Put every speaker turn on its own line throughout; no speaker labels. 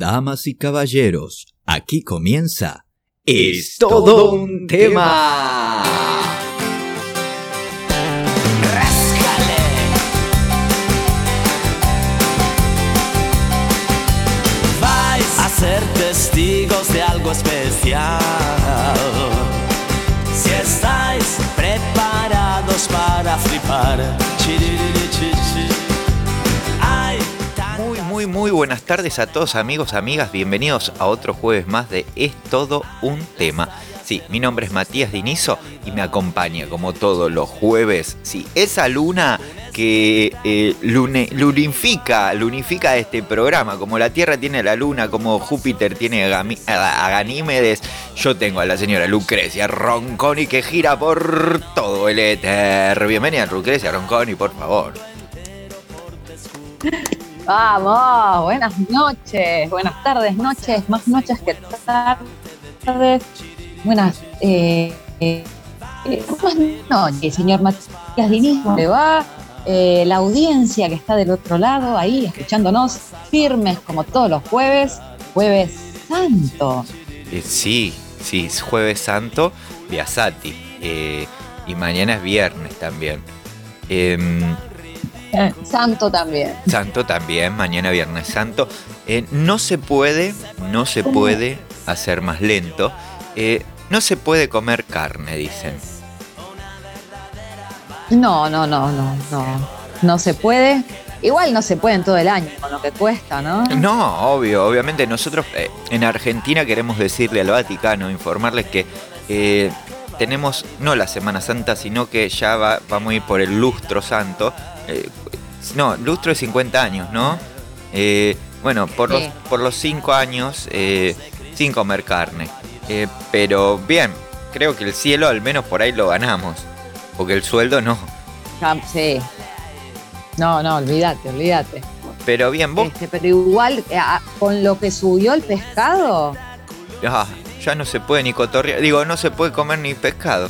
Damas y caballeros, aquí comienza Es todo un tema.
Vais a ser testigos de algo especial. Si estáis preparados para flipar. Chiririchichi.
Muy, buenas tardes a todos amigos, amigas, bienvenidos a otro jueves más de Es todo un tema. Sí, mi nombre es Matías Dinizo y me acompaña como todos los jueves, sí, esa luna que eh, lune- lunifica, lunifica este programa, como la Tierra tiene la luna, como Júpiter tiene a- a Ganímedes, yo tengo a la señora Lucrecia Ronconi que gira por todo el éter. Bienvenida Lucrecia Ronconi, por favor.
Vamos, buenas noches, buenas tardes, noches, más noches que tardes. Buenas, eh, eh, buenas noches, señor Matías Diniz, ¿cómo le va? Eh, la audiencia que está del otro lado, ahí, escuchándonos, firmes como todos los jueves, jueves santo.
Eh, sí, sí, es jueves santo, Biasati. eh, y mañana es viernes también. Em,
Eh, Santo también.
santo también, mañana viernes santo. Eh, no se puede, no se puede hacer más lento. Eh, no se puede comer carne, dicen.
No, no, no, no, no, no se puede. Igual no se puede en todo el año, con lo que cuesta, ¿no?
No, obvio, obviamente nosotros eh, en Argentina queremos decirle al Vaticano, informarles que tenemos no la Semana Santa, sino que ya va- vamos a ir por el lustro santo. Eh, no, lustro de 50 años, ¿no? Eh, bueno, por,
Sí.
los, por los 5 años eh, sin comer carne. Eh, pero bien, creo que el cielo al menos por ahí lo ganamos, porque el sueldo no.
Ah, Sí. No, no, olvídate, olvídate.
Pero bien, vos
Este, pero igual, con lo que subió el pescado,
ah, ya no se puede ni cotorrear, digo, no se puede comer ni pescado.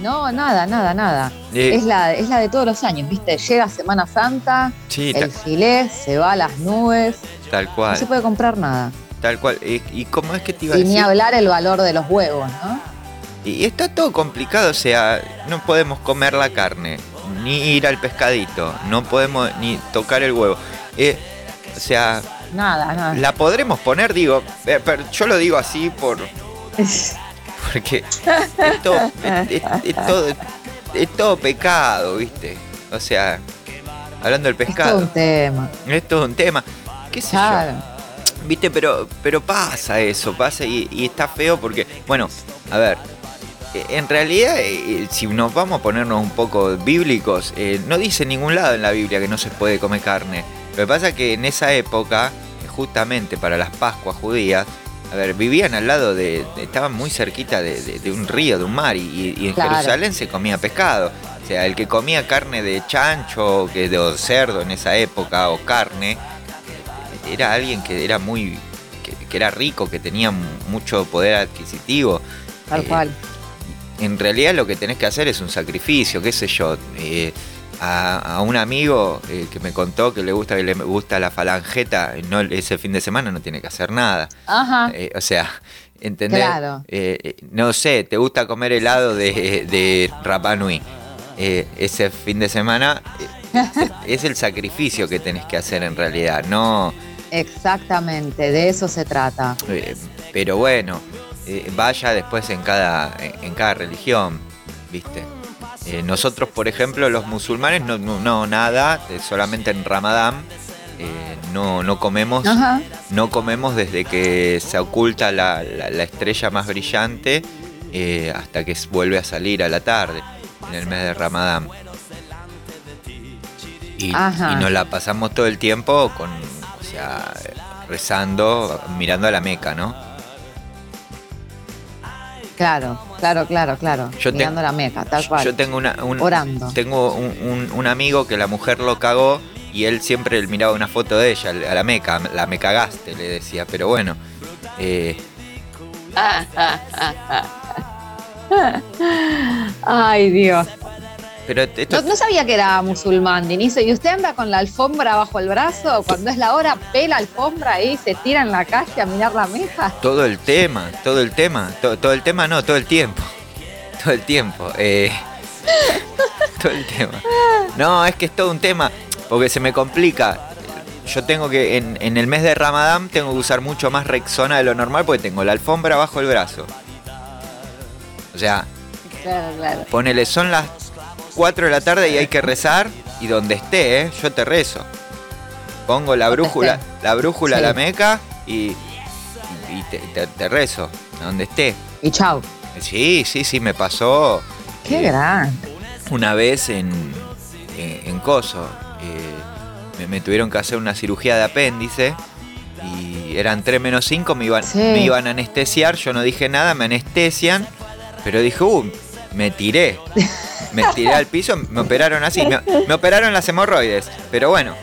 No, nada, nada, nada.
Eh,
Es la, es la de todos los años, ¿viste? Llega Semana Santa,
Sí,
el filé se va a las nubes,
tal
no
cual,
se puede comprar nada.
tal cual. ¿Y, y cómo es que te iba a
Y ni
decir?
hablar el valor de los huevos, ¿no?
Y está todo complicado, o sea, no podemos comer la carne, ni ir al pescadito, no podemos ni tocar el huevo. Eh, o sea,
Nada, nada.
la podremos poner, digo, eh, pero yo lo digo así por porque es, es- es todo, es todo pecado, ¿viste? O sea, hablando del
es todo
pescado,
un tema.
es todo un tema. ¿Qué sé yo?
Claro.
Viste, pero, pero pasa eso, pasa y, y está feo porque, bueno, a ver, eh, en realidad, eh, si nos vamos a ponernos un poco bíblicos, eh, no dice en ningún lado en la Biblia que no se puede comer carne. Lo que pasa es que en esa época, justamente para las Pascuas judías, a ver, vivían al lado de, estaban muy cerquita de, de- de un río, de un mar, y, y en
Claro.
Jerusalén se comía pescado. O sea, el que comía carne de chancho, que de cerdo en esa época, o carne, era alguien que era muy que, que era rico, que tenía mu- mucho poder adquisitivo.
Tal
Eh,
cual.
En realidad lo que tenés que hacer es un sacrificio, qué sé yo. eh, a, a un amigo eh, que me contó que le gusta que le gusta la falangeta, no, ese fin de semana no tiene que hacer nada.
Ajá.
Eh, o sea, ¿entendés?
Claro.
Eh, no sé, te gusta comer helado de, de Rapa Nui. Ese fin de semana es el sacrificio que tenés que hacer en realidad, no...
Exactamente, de eso se trata.
Pero bueno, vaya después en cada, en cada religión, ¿viste? Eh, nosotros, por ejemplo, los musulmanes, no, no, no, nada, eh, solamente en Ramadán, eh, no, no comemos,
Ajá.
no comemos desde que se oculta la, la- la estrella más brillante eh, hasta que vuelve a salir a la tarde, en el mes de Ramadán. Y, y nos la pasamos todo el tiempo con, o sea, rezando, mirando a la Meca, ¿no?
Claro, claro, claro, claro.
Yo te-
Mirando la meca, tal cual.
Yo tengo una, un,
Orando.
tengo un, un- un amigo que la mujer lo cagó y él siempre miraba una foto de ella, a la meca, la me cagaste, le decía, pero bueno, eh,
Ay, Dios.
Pero esto,
No, no sabía que era musulmán, Dinizo. ¿Y usted anda con la alfombra bajo el brazo? Cuando es la hora, pela alfombra ahí, se tira en la calle a mirar la meja.
todo el tema, todo el tema, to- todo el tema no, todo el tiempo. Todo el tiempo. eh, todo el tema. No, es que es todo un tema, porque se me complica. Yo tengo que, en, en el mes de Ramadán, tengo que usar mucho más Rexona de lo normal porque tengo la alfombra bajo el brazo. O sea,
Claro, claro.
ponele, son las 4 de la tarde y hay que rezar, y donde esté, ¿eh? yo te rezo. Pongo la brújula, la brújula,
Sí.
la meca, y, y te, te- te rezo, donde esté.
Y chau.
Sí, sí, sí, me pasó
Qué
eh,
grande.
una vez en, en, en Coso. eh, me, me tuvieron que hacer una cirugía de apéndice y eran 3 menos 5, me iban,
Sí.
me iban a anestesiar, yo no dije nada, me anestesian, pero dije, uh, me tiré. Me tiré al piso, me operaron así, me, me operaron las hemorroides, pero bueno,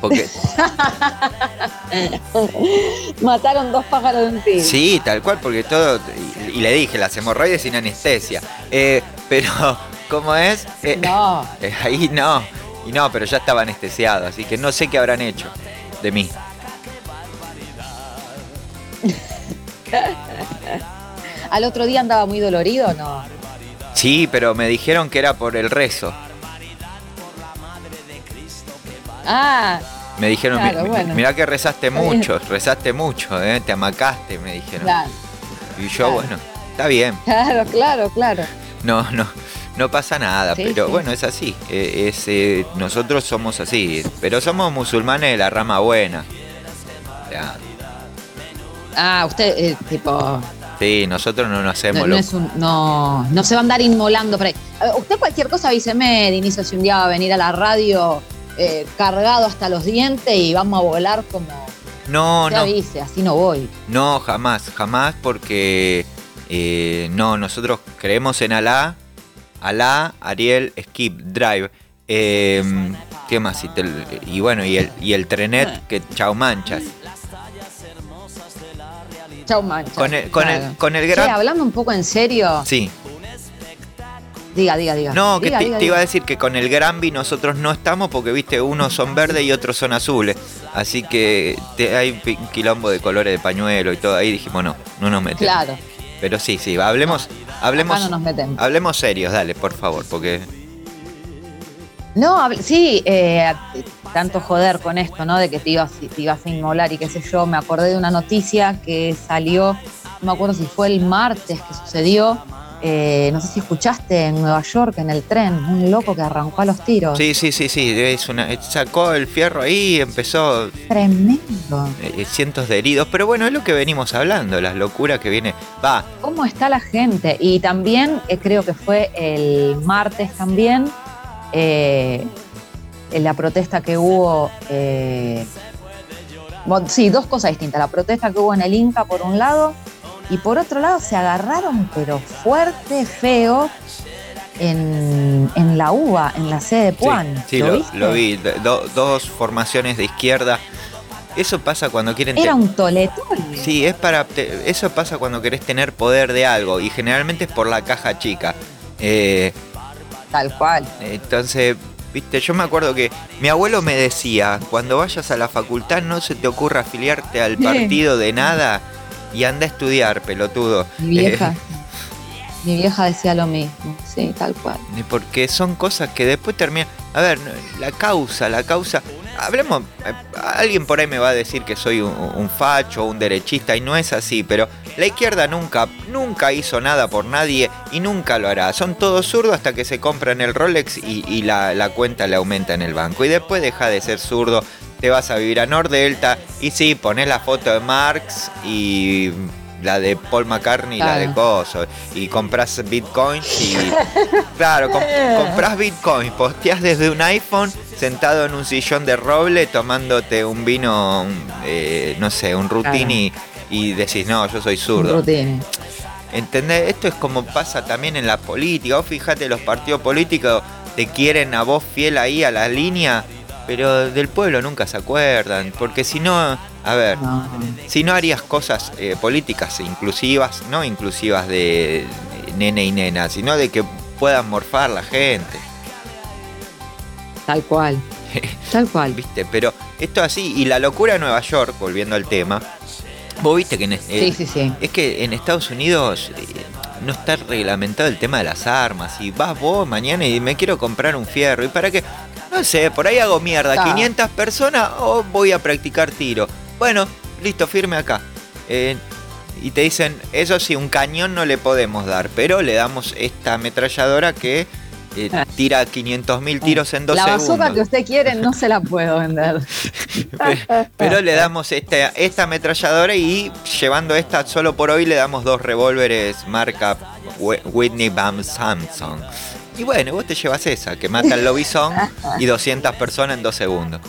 porque
Mataron dos pájaros de un tiro.
sí, tal cual, porque todo, y, y le dije, las hemorroides sin anestesia, Eh, pero, ¿cómo es? Eh,
No.
Eh, ahí no. Y no, pero ya estaba anestesiado, así que no sé qué habrán hecho de mí.
¿Al otro día andaba muy dolorido no?
Sí, pero me dijeron que era por el rezo.
Ah,
Me dijeron,
Claro,
"Mi- mi-
bueno.
mirá que rezaste mucho, rezaste mucho, ¿eh? te amacaste, me dijeron.
claro,
Y yo,
claro.
bueno, está bien,
claro, claro, claro.
no, no, no pasa nada,
Sí,
pero
sí.
bueno, es así. eh, es, eh, nosotros somos así, pero somos musulmanes de la rama buena.
Ah, usted, eh, tipo,
sí, nosotros no nos hacemos
no, no es un, no, no se va a andar inmolando por ahí. Ver, usted cualquier cosa avíseme, Dinicio, si un día va a venir a la radio eh, cargado hasta los dientes y vamos a volar como
No,
usted
no.
avise, así no voy.
No, jamás, jamás, porque eh, no, nosotros creemos en Alá, Alá, Ariel, Skip, Drive. eh, ¿Qué más? Y, tel- y bueno, y el, y el trenet que chau manchas.
Chau, mancha.
Con el, con
Claro.
el, con el gran.
hablando un poco en serio,
Sí.
diga, diga, diga.
No, que
Diga,
te,
diga,
te iba a decir que con el Granby nosotros no estamos porque, viste, unos son verdes y otros son azules. Así que te- hay un quilombo de colores de pañuelo y todo. Ahí dijimos, no, no nos metemos.
Claro,
Pero sí, sí, hablemos, hablemos,
no nos metemos.
hablemos serios, dale, por favor, porque
No, sí, eh, tanto joder con esto, ¿no? De que te ibas, te ibas a inmolar y qué sé yo. Me acordé de una noticia que salió, no me acuerdo si fue el martes que sucedió. eh, no sé si escuchaste en Nueva York, en el tren, un loco que arrancó a los tiros.
Sí, sí, sí, sí. Es una, sacó el fierro ahí y empezó
Tremendo.
eh, cientos de heridos. Pero bueno, es lo que venimos hablando, las locuras que viene. Va,
¿Cómo está la gente? Y también, eh, creo que fue el martes también, eh, en la protesta que hubo. eh, bueno, sí, dos cosas distintas. La protesta que hubo en el Inca, por un lado, y por otro lado se agarraron, pero fuerte, feo, en, en la UBA, en la sede de Puan.
sí,
¿Lo,
lo,
viste?
lo vi. Do- dos formaciones de izquierda. Eso pasa cuando quieren...
Era un toletón.
Sí, es para eso pasa cuando querés tener poder de algo y generalmente es por la caja chica. Eh,
Tal cual.
entonces, viste, yo me acuerdo que mi abuelo me decía, cuando vayas a la facultad no se te ocurra afiliarte al partido de nada y anda a estudiar, pelotudo.
Mi vieja.
Eh,
Mi vieja decía lo mismo. Sí, tal cual.
porque son cosas que después terminan... A ver, la causa, la causa... Hablemos, eh, alguien por ahí me va a decir que soy un, facho, un derechista, y no es así, pero la izquierda nunca, nunca hizo nada por nadie y nunca lo hará. Son todos zurdos hasta que se compran el Rolex y, y la, la cuenta le aumenta en el banco. Y después deja de ser zurdo, te vas a vivir a Nordelta y sí, pones la foto de Marx y la de Paul McCartney y la de Coso. Y compras bitcoins y... Claro, com- compras bitcoins, posteas desde un iPhone sentado en un sillón de roble tomándote un vino, un, eh, no sé, un rutini y decís, no, yo soy zurdo.
rutine.
¿Entendés? Esto es como pasa también en la política. Vos fíjate, los partidos políticos te quieren a vos fiel ahí a la línea, pero del pueblo nunca se acuerdan. Porque si no, a ver,
No.
si no harías cosas eh, políticas inclusivas, no inclusivas de nene y nena, sino de que puedan morfar la gente.
Tal cual. Tal cual.
¿Viste? Pero esto así, y la locura de Nueva York, volviendo al tema, vos viste que en, eh,
Sí, sí, sí.
es que en Estados Unidos eh, no está reglamentado el tema de las armas. Y vas vos mañana y me quiero comprar un fierro. ¿Y para qué? No sé, por ahí hago mierda.
Está.
500 personas o voy a practicar tiro. Bueno, listo, firme acá. Eh, y te dicen, eso sí, un cañón no le podemos dar, pero le damos esta ametralladora que eh, tira 500.000 tiros en dos
la
segundos.
bazooka que usted quiere no se la puedo vender.
Pero, pero le damos este, esta ametralladora y llevando esta solo por hoy le damos dos revólveres marca Wh- Whitney Bam Samson. Y bueno, vos te llevas esa, que mata al lobizón y 200 personas en dos segundos.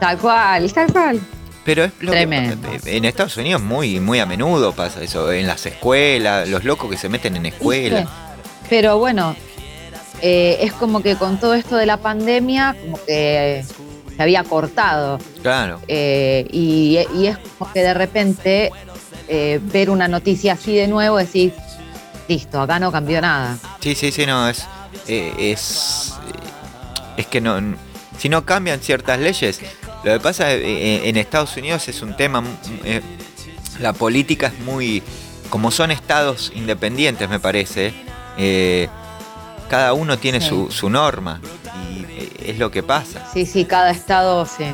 Tal cual, tal cual.
Pero es lo que-
Tremendo.
en Estados Unidos muy, muy a menudo pasa eso, en las escuelas, los locos que se meten en escuelas.
Pero bueno, eh, es como que con todo esto de la pandemia, como que se había cortado.
Claro.
Eh, y, y es como que de repente eh, ver una noticia así de nuevo, decís, listo, acá no cambió nada.
Sí, sí, sí, no, es. eh, es. eh, es que no. Si no cambian ciertas leyes. Lo que pasa eh, eh, en Estados Unidos es un tema. eh, la política es muy. Como son estados independientes, me parece. cada uno tiene
Sí.
su, su norma. Y es lo que pasa.
Sí, sí, cada estado, sí.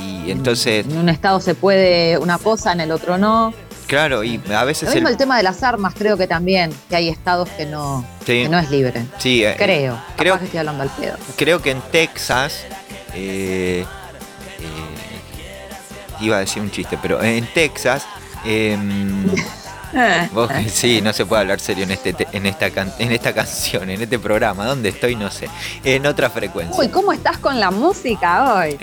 Y entonces,
En un estado se puede una cosa, en el otro no.
Claro, y a
Lo
veces
mismo
el.
el tema de las armas, creo que también, que hay estados que no,
Sí,
que no es libre.
sí, eh,
Creo.
creo-
Capaz que estoy hablando al pedo.
creo que en Texas eh, eh, iba a decir un chiste, pero en Texas em, vos- sí, no se puede hablar serio en este te- en esta can- en esta canción, en este programa, ¿dónde estoy? No sé, en otra frecuencia.
Uy, ¿cómo estás con la música hoy?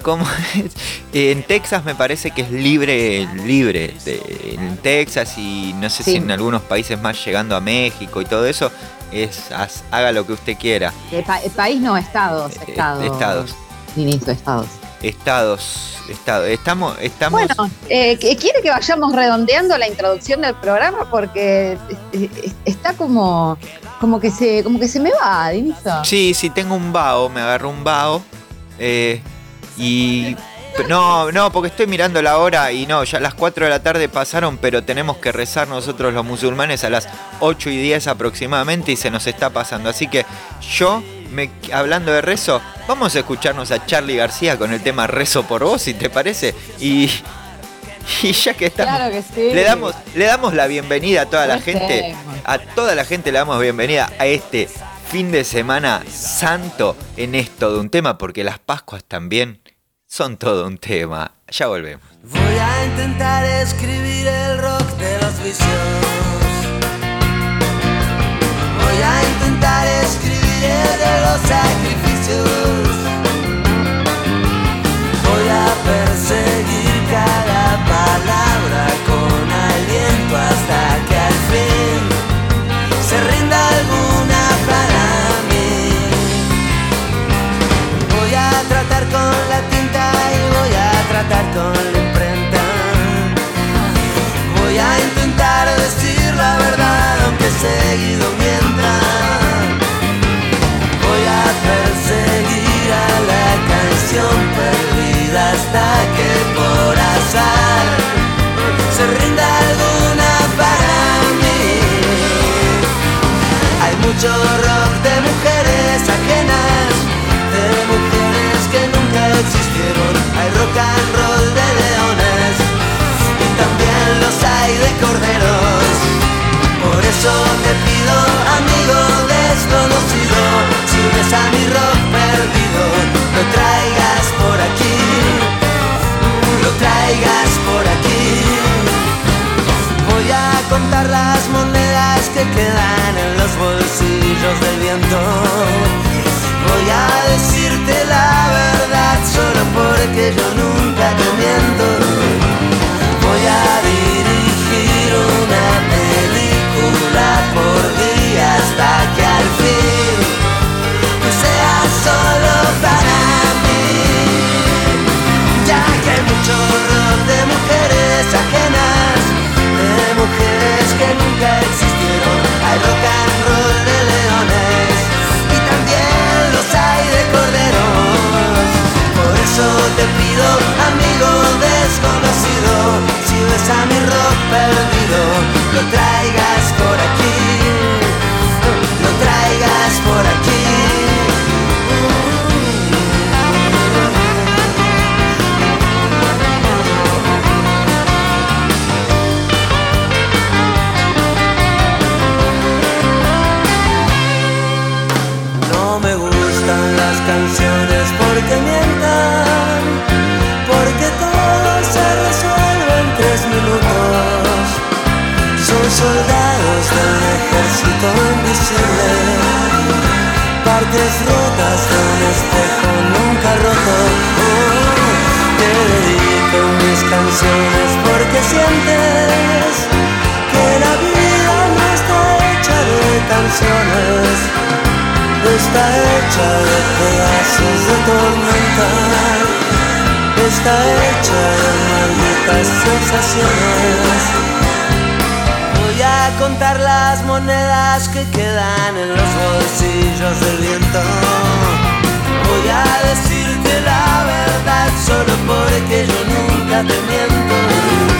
Eh, ¿cómo es? en Texas me parece que es libre, libre. en Texas y no sé
Sí.
si en algunos países más llegando a México y todo eso, es haz- haga lo que usted quiera.
Eh, pa- eh, país no, estados.
Eh,
Estados.
estados.
Inicio, estados.
Estados, estados. Estamos, estamos.
Bueno, eh, ¿qu- ¿quiere que vayamos redondeando la introducción del programa? Porque eh, eh, está como, como, que se, como que se me va, Dinizo.
Sí, sí, tengo un vaho, me agarró un vaho. eh, y. No, no, porque estoy mirando la hora y no, ya las 4 de la tarde pasaron, pero tenemos que rezar nosotros los musulmanes a las 8 y 10 aproximadamente y se nos está pasando. Así que yo, me, hablando de rezo, vamos a escucharnos a Charlie García con el tema Rezo por vos, si te parece. Y, y ya que estamos,
Claro que sí.
le damos, le damos la bienvenida a toda la gente, a toda la gente le damos bienvenida a este fin de semana santo en esto de un tema, porque las Pascuas también son todo un tema. Ya volvemos.
Voy a intentar escribir el rock de los vicios. Voy a intentar escribir el de los sacrificios. Voy a perseguir cada palabra con aliento hasta que al fin se rinda alguna para mí. Voy a tratar con la tratar con la imprenta. Voy a intentar decir la verdad aunque seguido mienta. Voy a perseguir a la canción perdida hasta que por azar se rinda alguna para mí. Hay mucho rock de mujeres ajenas, Hay rock and roll de leones y también los hay de corderos. Por eso te pido, amigo desconocido, si ves a mi rock perdido, lo traigas por aquí, lo traigas por aquí. Voy a contar las monedas que quedan en los bolsillos del viento. Voy a decirte la verdad solo porque yo nunca te miento. Voy a traigas por aquí, sientes que la vida no está hecha de canciones está hecha de pedazos de tormenta, está hecha de malditas sensaciones. Voy a contar las monedas que quedan en los bolsillos del viento. Voy a decirte la verdad solo porque yo nunca te miento.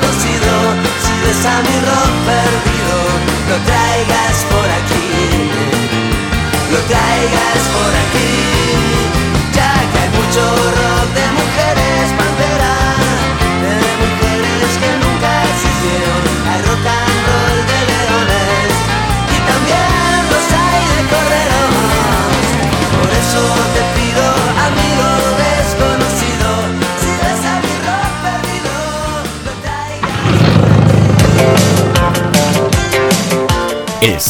a mi rock perdido, lo traigas por aquí, lo traigas por aquí, ya que hay mucho rock de mujeres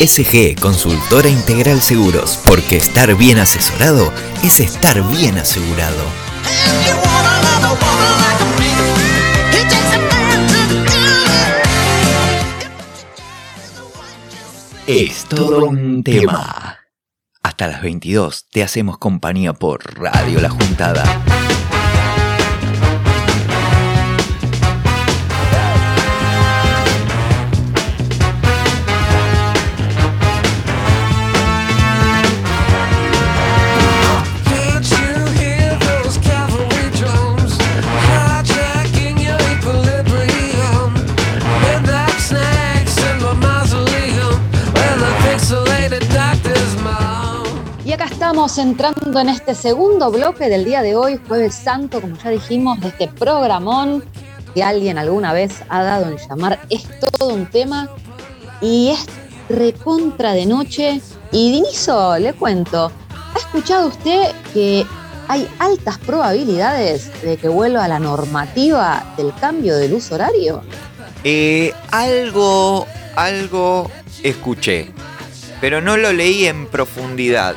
SG Consultora Integral Seguros, porque estar bien asesorado es estar bien asegurado. Es todo un tema. Hasta las 22 te hacemos compañía por Radio La Juntada.
Entrando en este segundo bloque del día de hoy, Jueves Santo, como ya dijimos, de este programón que alguien alguna vez ha dado en llamar Es todo un tema y es recontra de noche. Y Dinizo, le cuento, ¿ha escuchado usted que hay altas probabilidades de que vuelva a la normativa del cambio del uso horario?
Eh, algo, algo escuché, pero no lo leí en profundidad.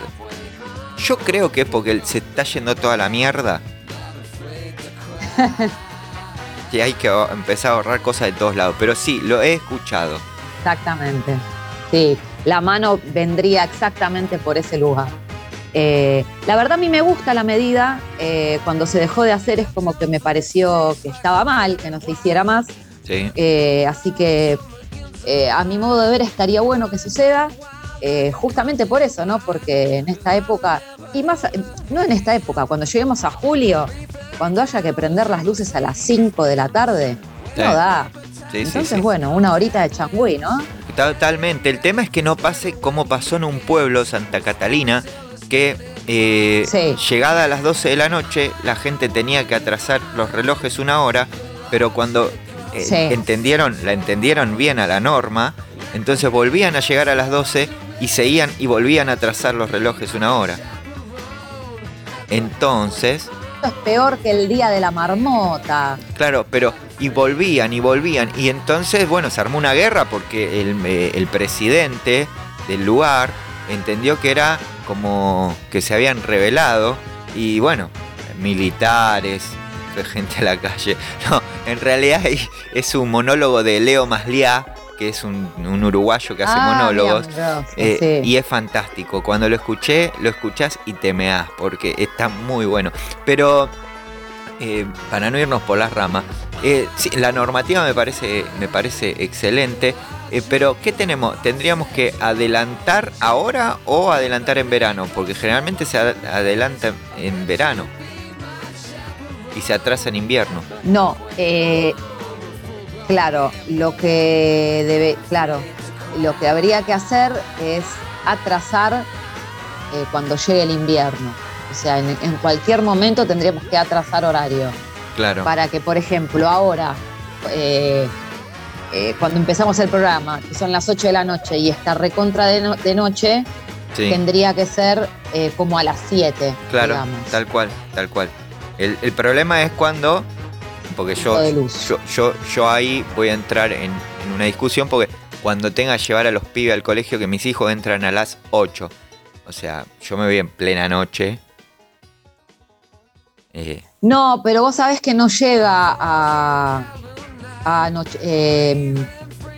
Yo creo que es porque se está yendo toda la mierda. que hay que empezar a ahorrar cosas de todos lados. Pero sí, lo he escuchado.
Exactamente. Sí, la mano vendría exactamente por ese lugar. Eh, la verdad a mí me gusta la medida. eh, cuando se dejó de hacer es como que me pareció que estaba mal, que no se hiciera más.
Sí.
Eh, así que a mi modo de ver estaría bueno que suceda. Eh, justamente por eso, ¿no? Porque en esta época, y más, no en esta época, cuando lleguemos a julio, cuando haya que prender las luces a las 5 de la tarde,
Sí.
no da.
Sí,
Entonces,
sí.
bueno, una horita de changüí, ¿no?
Totalmente. El tema es que no pase como pasó en un pueblo, Santa Catalina, que eh,
Sí.
llegada a las 12 de la noche, la gente tenía que atrasar los relojes una hora, pero cuando eh,
Sí.
entendieron, la entendieron bien a la norma, entonces volvían a llegar a las 12 y seguían y volvían a trazar los relojes una hora. Entonces,
Esto es peor que el día de la marmota.
Claro, pero y volvían y volvían. Y entonces, bueno, se armó una guerra porque el, eh, el presidente del lugar entendió que era como que se habían rebelado. Y bueno, militares, gente a la calle. No, en realidad es un monólogo de Leo Masliá, que es un, un uruguayo que hace
Ah,
monólogos. Eh,
sí.
Y es fantástico. Cuando lo escuché, lo escuchás y te meás, porque está muy bueno. Pero, eh, para no irnos por las ramas, eh, sí, la normativa me parece, me parece excelente. eh, pero, ¿qué tenemos? ¿Tendríamos que adelantar ahora o adelantar en verano? Porque generalmente se ad- adelanta en verano y se atrasa en invierno.
No, eh, claro, lo que debe, claro, lo que habría que hacer es atrasar eh, cuando llegue el invierno. O sea, en, en cualquier momento tendríamos que atrasar horario.
Claro.
Para que, por ejemplo, ahora, eh, eh, cuando empezamos el programa, que son las 8 de la noche y está recontra de, no- de noche,
Sí.
tendría que ser como a las 7.
Claro,
digamos.
tal cual, tal cual. El, el problema es cuando, porque yo, yo, yo, yo ahí voy a entrar en, en una discusión porque cuando tenga que llevar a los pibes al colegio, que mis hijos entran a las 8. O sea, yo me voy en plena noche. Eh,
No, pero vos sabés que no llega a. a noche- eh,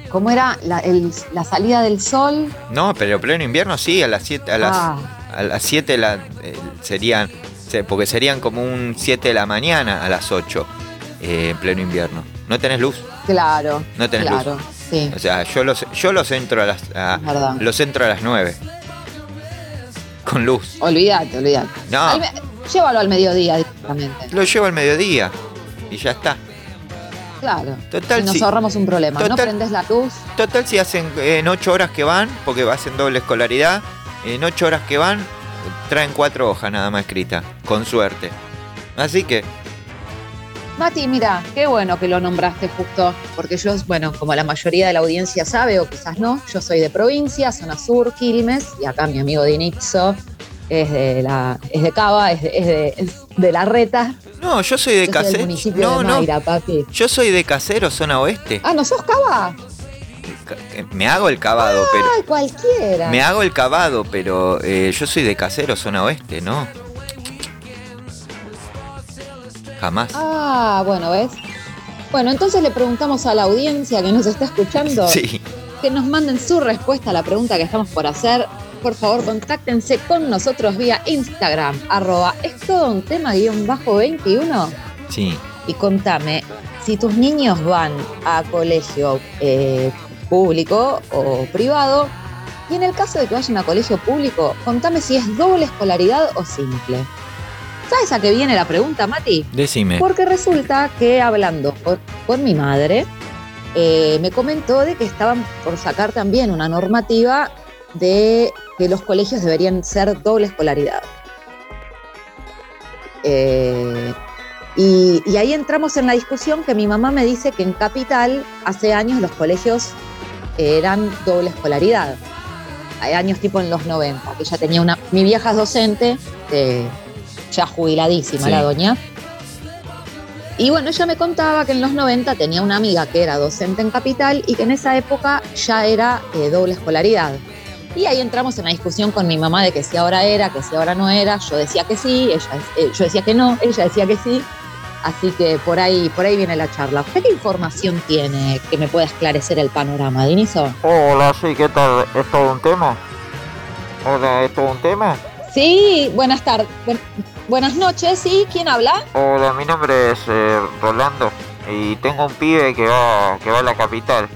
¿Cómo era? La, el- la salida del sol.
no, pero pleno invierno sí, a las 7 a las,
Ah.
a las 7 la- eh, serían, se- porque serían como un 7 de la mañana a las 8 eh, en pleno invierno. No tenés luz.
Claro.
No tenés luz.
claro, sí.
O sea, yo los, yo los entro a las a- los entro a las 9. Con luz.
Olvídate, olvídate.
No,
me- llévalo al mediodía directamente.
lo llevo al mediodía. Y ya está.
Claro.
Total,
y nos ahorramos un problema. No prendes la luz.
Total, si hacen en 8 horas que van, porque hacen doble escolaridad, en 8 horas que van, traen 4 hojas nada más escritas. Con suerte. Así que,
Mati, mira, qué bueno que lo nombraste justo, porque yo, bueno, como la mayoría de la audiencia sabe, o quizás no, yo soy de provincia, zona sur, Quilmes, y acá mi amigo Dinitzo es de la, es de Cava, es de, es de, es de la Reta.
no, yo soy de
Yo soy del
casero.
municipio
No,
de
no.
Mayra, papi.
Yo soy de casero, zona oeste.
Ah, ¿no sos Cava?
Ca- eh, Me hago el cavado, pero.
Ay, cualquiera.
Me hago el cavado, pero eh, yo soy de casero, zona oeste, ¿no? Jamás.
Ah, bueno, ¿ves? Bueno, entonces le preguntamos a la audiencia que nos está escuchando
Sí.
que nos manden su respuesta a la pregunta que estamos por hacer. Por favor, contáctense con nosotros vía Instagram, arroba es todo un tema guion bajo 21
Sí.
y contame si tus niños van a colegio eh, público o privado y en el caso de que vayan a colegio público, contame si es doble escolaridad o simple. ¿Sabes a qué viene la pregunta, Mati?
Decime.
Porque resulta que hablando con, con mi madre, eh, me comentó de que estaban por sacar también una normativa de que los colegios deberían ser doble escolaridad. Eh, y, y ahí entramos en la discusión que mi mamá me dice que en Capital hace años los colegios eran doble escolaridad. Hay años tipo en los 90, que ella tenía una... Mi vieja es docente, eh, ya jubiladísima
Sí.
la doña. Y bueno, ella me contaba que en los 90 tenía una amiga que era docente en Capital y que en esa época ya era eh, doble escolaridad. Y ahí entramos en la discusión con mi mamá de que si ahora era, que si ahora no era. Yo decía que sí, ella, eh, yo decía que no, ella decía que sí. Así que por ahí, por ahí viene la charla. ¿Usted qué información tiene que me pueda esclarecer el panorama, Dinizo?
Hola, sí, ¿qué tal? ¿Es todo un tema? Hola, ¿es todo un tema?
Sí, buenas tardes. Buenas noches, ¿sí? ¿Quién habla?
Hola, mi nombre es eh, Rolando y tengo un pibe que va, que va a la capital.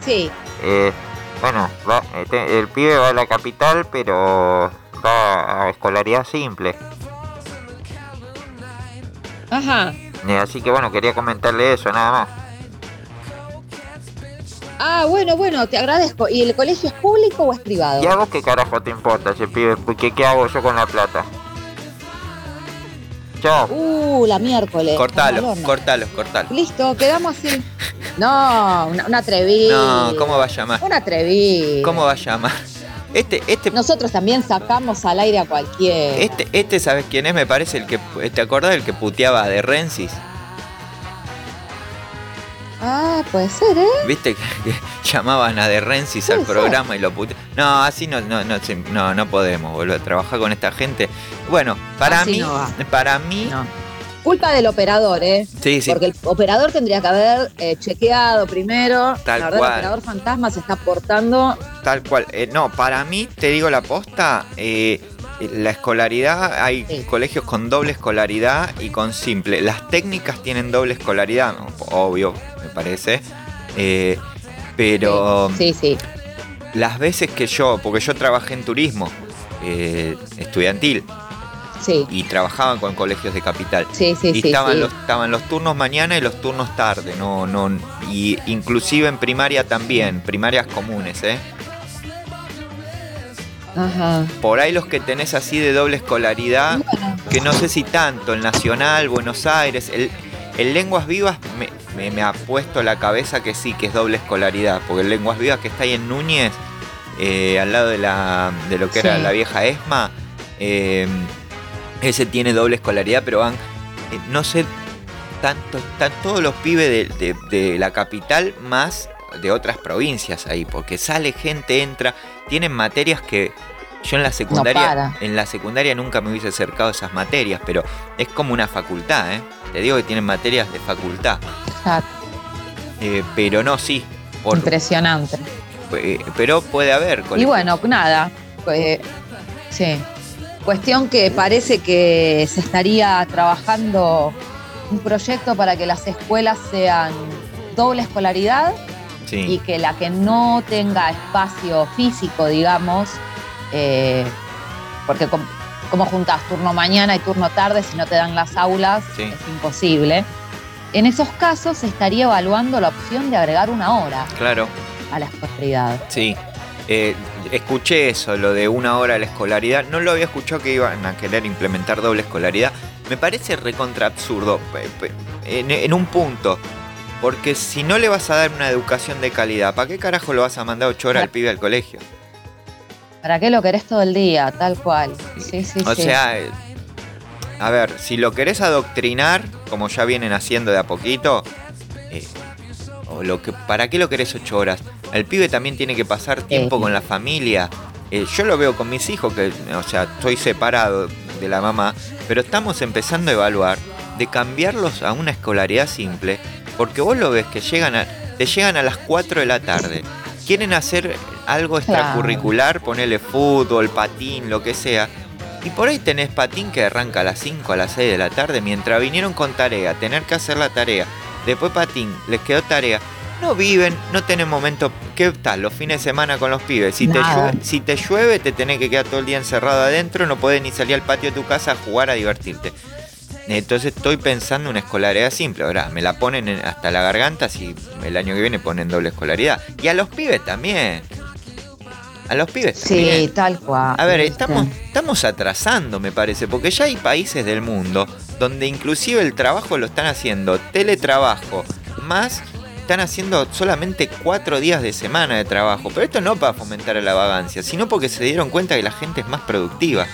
Sí.
Eh, bueno, va- eh, el pibe va a la capital, pero va a escolaridad simple.
Ajá.
Eh, así que bueno, quería comentarle eso, nada más.
Ah, bueno, bueno, te agradezco. ¿Y el colegio es público o es privado?
¿Y a vos qué carajo te importa ese pibe? Porque ¿qué hago yo con la plata? Chao.
Uh, la miércoles.
Cortalo, cortalo, cortalo.
Listo, quedamos así. No, una, una atrevida.
No, ¿cómo va a llamar?
Una atrevida.
¿Cómo va a llamar? Este, este,
Nosotros también sacamos al aire a cualquiera.
este, este, ¿sabes quién es? Me parece el que, ¿te acordás del que puteaba de Rensis?
Ah, puede ser, ¿eh?
¿Viste que, que llamaban a De Rensis al
ser.
programa y lo puteaban? No, así no, no, no, no, no podemos volver a trabajar con esta gente. Bueno, para
Así
mí,
no va.
para mí,
No. Culpa del operador, ¿eh?
sí, sí,
Porque el operador tendría que haber eh, chequeado primero.
Tal
la verdad,
cual.
el operador fantasma se está portando.
tal cual. Eh, no, para mí, te digo la posta, eh, la escolaridad, hay
Sí.
colegios con doble escolaridad y con simple. Las técnicas tienen doble escolaridad, obvio, parece. Eh, pero
Sí, sí.
las veces que yo, porque yo trabajé en turismo eh, estudiantil
Sí,
y trabajaba con colegios de capital.
sí, sí,
y
sí.
estaban. Los, estaban los turnos mañana y los turnos tarde, no, no, y inclusive en primaria también, primarias comunes, ¿eh?
Ajá.
Por ahí los que tenés así de doble escolaridad,
Bueno,
que no sé si tanto, el Nacional, Buenos Aires, el, el Lenguas Vivas me, me- me ha puesto la cabeza que sí, que es doble escolaridad, porque el Lenguas Vivas que está ahí en Núñez, eh, al lado de, la, de lo que era la vieja ESMA, eh, ese tiene doble escolaridad, pero van, eh, no sé, tanto, están todos los pibes de, de- de la capital más de otras provincias ahí, porque sale gente, entra, tienen materias que yo en la secundaria, en la secundaria nunca me hubiese acercado a esas materias, pero es como una facultad, ¿eh? Te digo que tienen materias de facultad,
exacto.
eh, pero no, sí, por-
Impresionante.
eh, pero puede haber
Y bueno, nada. pues, sí. Cuestión que parece que se estaría trabajando un proyecto para que las escuelas sean doble escolaridad
sí.
y que la que no tenga espacio físico, digamos, eh, porque com- como juntas turno mañana y turno tarde si no te dan las aulas,
Sí.
es imposible. En esos casos se estaría evaluando la opción de agregar una hora
Claro,
a la escolaridad.
sí. Eh, escuché eso, lo de una hora de la escolaridad. No lo había escuchado que iban a querer implementar doble escolaridad. Me parece recontra absurdo. En, en un punto. Porque si no le vas a dar una educación de calidad, ¿para qué carajo lo vas a mandar ocho horas al pibe al colegio?
¿Para qué lo querés todo el día? Tal cual. Sí, sí,
O
sí.
sea, eh, a ver, si lo querés adoctrinar, como ya vienen haciendo de a poquito, eh, o lo que, ¿para qué lo querés ocho horas? El pibe también tiene que pasar tiempo
Sí.
con la familia. Eh, yo lo veo con mis hijos, que, o sea, estoy separado de la mamá, pero estamos empezando a evaluar de cambiarlos a una escolaridad simple, porque vos lo ves que llegan a, te llegan a las 4 de la tarde, quieren hacer algo
Claro.
extracurricular, ponerle fútbol, patín, lo que sea, y por ahí tenés patín que arranca a las 5, a las 6 de la tarde, mientras vinieron con tarea, tener que hacer la tarea, después patín, les quedó tarea. No viven, no tienen momento. ¿Qué tal? Los fines de semana con los pibes. Si te, llueve, si te llueve, te tenés que quedar todo el día encerrado adentro, no podés ni salir al patio de tu casa a jugar, a divertirte. Entonces estoy pensando en una escolaridad simple. Ahora, me la ponen en- hasta la garganta si el año que viene ponen doble escolaridad. Y a los pibes también. A los pibes también.
Sí, tal cual.
A ver, estamos, estamos atrasando, me parece, porque ya hay países del mundo donde inclusive el trabajo lo están haciendo teletrabajo, más están haciendo solamente cuatro días de semana de trabajo. Pero esto no para fomentar la vagancia, sino porque se dieron cuenta que la gente es más productiva,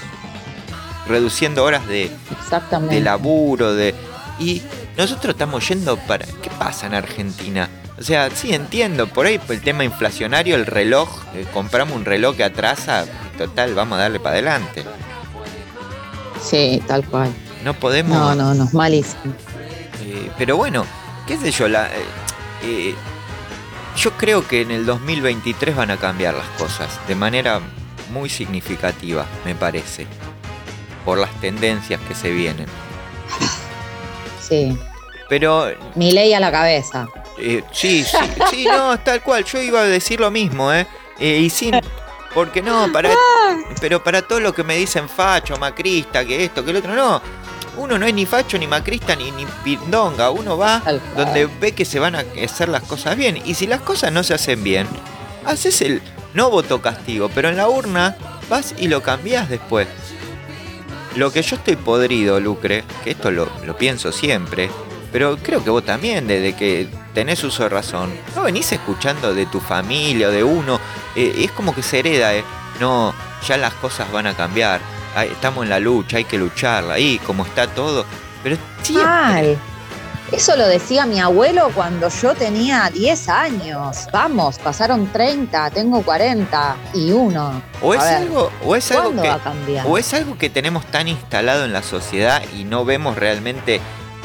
reduciendo horas de,
Exactamente.
de laburo, de... Y nosotros estamos yendo para... ¿Qué pasa en Argentina? O sea, sí entiendo, por ahí el tema inflacionario, el reloj, eh, compramos un reloj que atrasa, total, vamos a darle para adelante.
Sí, tal cual.
No podemos...
No, no, no, malísimo.
eh, pero bueno, qué sé yo, la, eh, eh, yo creo que en el 2023 van a cambiar las cosas de manera muy significativa, me parece, por las tendencias que se vienen.
Sí.
Pero
Mi ley a la cabeza.
Eh, sí, sí, sí, no, tal cual. Yo iba a decir lo mismo, ¿eh? Eh, y sin. Porque no, para. Pero para todo lo que me dicen facho, macrista, que esto, que el otro, no. Uno no es ni facho, ni macrista, ni, ni pindonga. Uno va donde ve que se van a hacer las cosas bien. Y si las cosas no se hacen bien, haces el. No voto castigo, pero en la urna vas y lo cambias después. Lo que yo estoy podrido, Lucre, que esto lo, pienso siempre, pero creo que vos también, desde que tenés uso de razón, no venís escuchando de tu familia o de uno, eh, es como que se hereda, eh. no, ya las cosas van a cambiar, estamos en la lucha, hay que lucharla, ahí como está todo, pero siempre.
Eso lo decía mi abuelo cuando yo tenía 10 años. Vamos, pasaron 30, tengo 40 y uno.
o es
ver,
algo, o es algo
¿Cuándo
que,
va a cambiar?
o es algo que tenemos tan instalado en la sociedad y no vemos realmente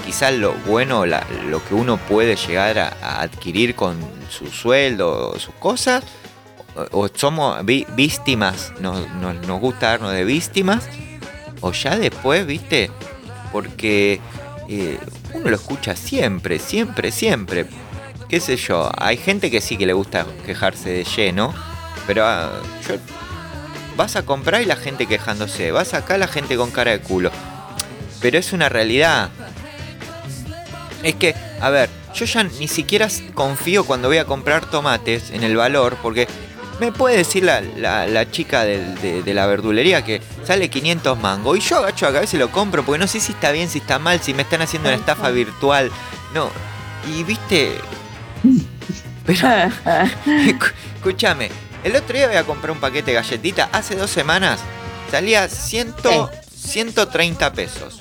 quizás lo bueno, la- lo que uno puede llegar a, a adquirir con su sueldo, sus cosas, o, o somos vi- víctimas, nos, nos, nos gusta darnos de víctimas, o ya después, viste, porque eh, uno lo escucha siempre, siempre, siempre. Qué sé yo, hay gente que sí que le gusta quejarse de lleno, pero ah, yo vas a comprar y la gente quejándose, vas acá la gente con cara de culo. Pero es una realidad. Es que, a ver, yo ya ni siquiera confío cuando voy a comprar tomates en el valor, porque me puede decir la, la- la chica del- de, de la verdulería que sale 500 mangos y yo agacho la cabeza y lo compro porque no sé si está bien, si está mal, si me están haciendo una estafa virtual. No, y viste... Pero Escúchame, el otro día voy a comprar un paquete de galletitas. Hace dos semanas salía 100, 130 pesos.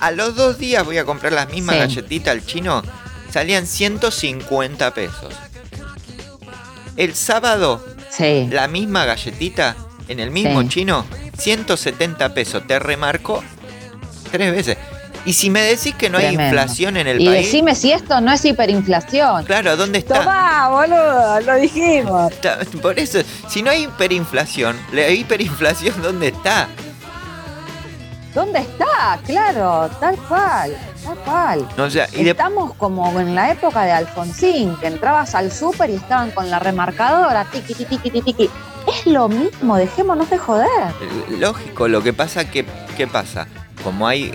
A los dos días voy a comprar las mismas
Sí.
galletitas al chino. Salían 150 pesos. El sábado,
Sí.
la misma galletita en el mismo
Sí.
chino, 170 pesos. Te remarcó tres veces. Y si me decís que no hay inflación en el
Y
país,
decime si esto no es hiperinflación.
claro, ¿dónde está?
Tomá, boludo, lo dijimos.
Está- Por eso, si no hay hiperinflación, la hiperinflación, ¿dónde está?
¿Dónde está? Claro, tal cual, tal cual.
O sea, y de-
Estamos como en la época de Alfonsín, que entrabas al súper y estaban con la remarcadora, tiqui, tiqui, tiqui, tiqui. Es lo mismo, dejémonos de joder.
lógico, lo que pasa que, ¿qué pasa? Como hay,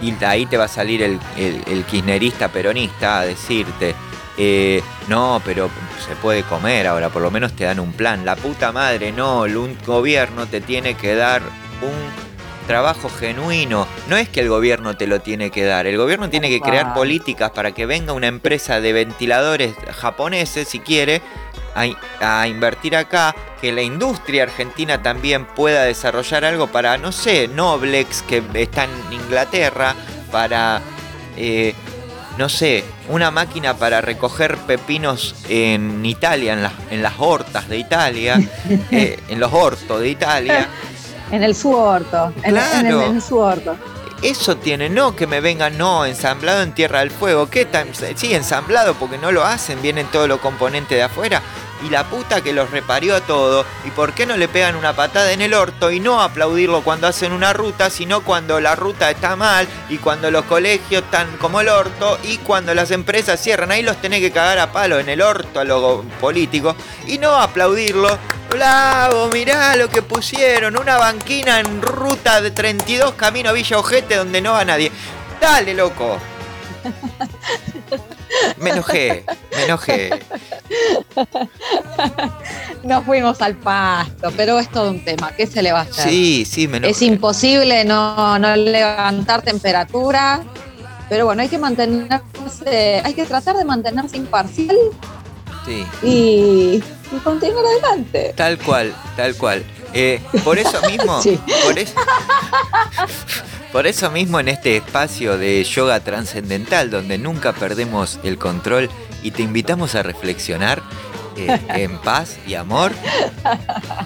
y de ahí te va a salir el, el- el kirchnerista peronista a decirte, eh, no, pero se puede comer ahora, por lo menos te dan un plan. La puta madre, no, el- un gobierno te tiene que dar un trabajo genuino. No es que el gobierno te lo tiene que dar, el gobierno tiene que crear políticas para que venga una empresa de ventiladores japoneses, si quiere, a, a invertir acá, que la industria argentina también pueda desarrollar algo para, no sé, Noblex, que está en Inglaterra, para, eh, no sé, una máquina para recoger pepinos en Italia, en las, en las hortas de Italia, eh, en los hortos de Italia.
En el suorto, en, en el,
Claro.
en el suorto.
Eso tiene, no que me vengan, no, ensamblado en Tierra del Fuego. ¿Qué tan? Sí, ensamblado porque no lo hacen, vienen todos los componentes de afuera. Y la puta que los reparió a todo. ¿Y por qué no le pegan una patada en el orto y no aplaudirlo cuando hacen una ruta, sino cuando la ruta está mal y cuando los colegios están como el orto y cuando las empresas cierran? Ahí los tenés que cagar a palo en el orto a los políticos y no aplaudirlo. Bravo, mirá lo que pusieron, una banquina en ruta de 32 camino Villa Ojete donde no va nadie. Dale, loco. Me enojé, me enojé.
Nos fuimos al pasto, pero es todo un tema. ¿Qué se le va a hacer?
Sí, sí, me enojé.
Es imposible no, no levantar temperatura, pero bueno, hay que mantenerse, hay que tratar de mantenerse imparcial
Sí,
y, y continuar adelante.
tal cual, tal cual. Eh, por eso mismo,
Sí.
por, eso, por eso mismo en este espacio de yoga trascendental donde nunca perdemos el control y te invitamos a reflexionar eh, en paz y amor,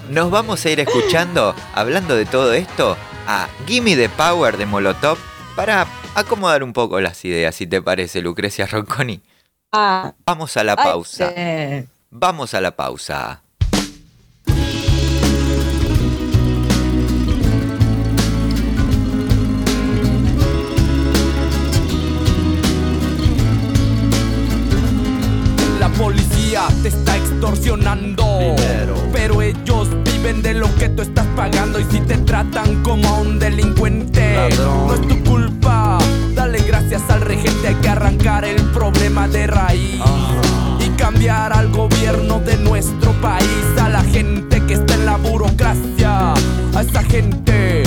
nos vamos a ir escuchando, hablando de todo esto, a Gimme the Power de Molotov para acomodar un poco las ideas, si te parece, Lucrecia Ronconi.
Ah,
Vamos a la
ay,
pausa. Vamos a la pausa.
Te está extorsionando. Pero ellos viven de lo que tú estás pagando. Y si te tratan como a un delincuente, no es tu culpa. Dale gracias al regente. Hay que arrancar el problema de raíz. Y cambiar al gobierno de nuestro país. A la gente que está en la burocracia. A esa gente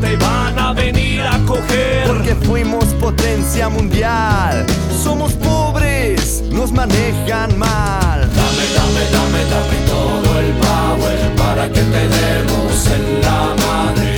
Te van a venir a coger.
Porque fuimos potencia mundial. Somos pobres, nos manejan mal.
Dame, dame, dame, dame todo el power para que te demos en la madre.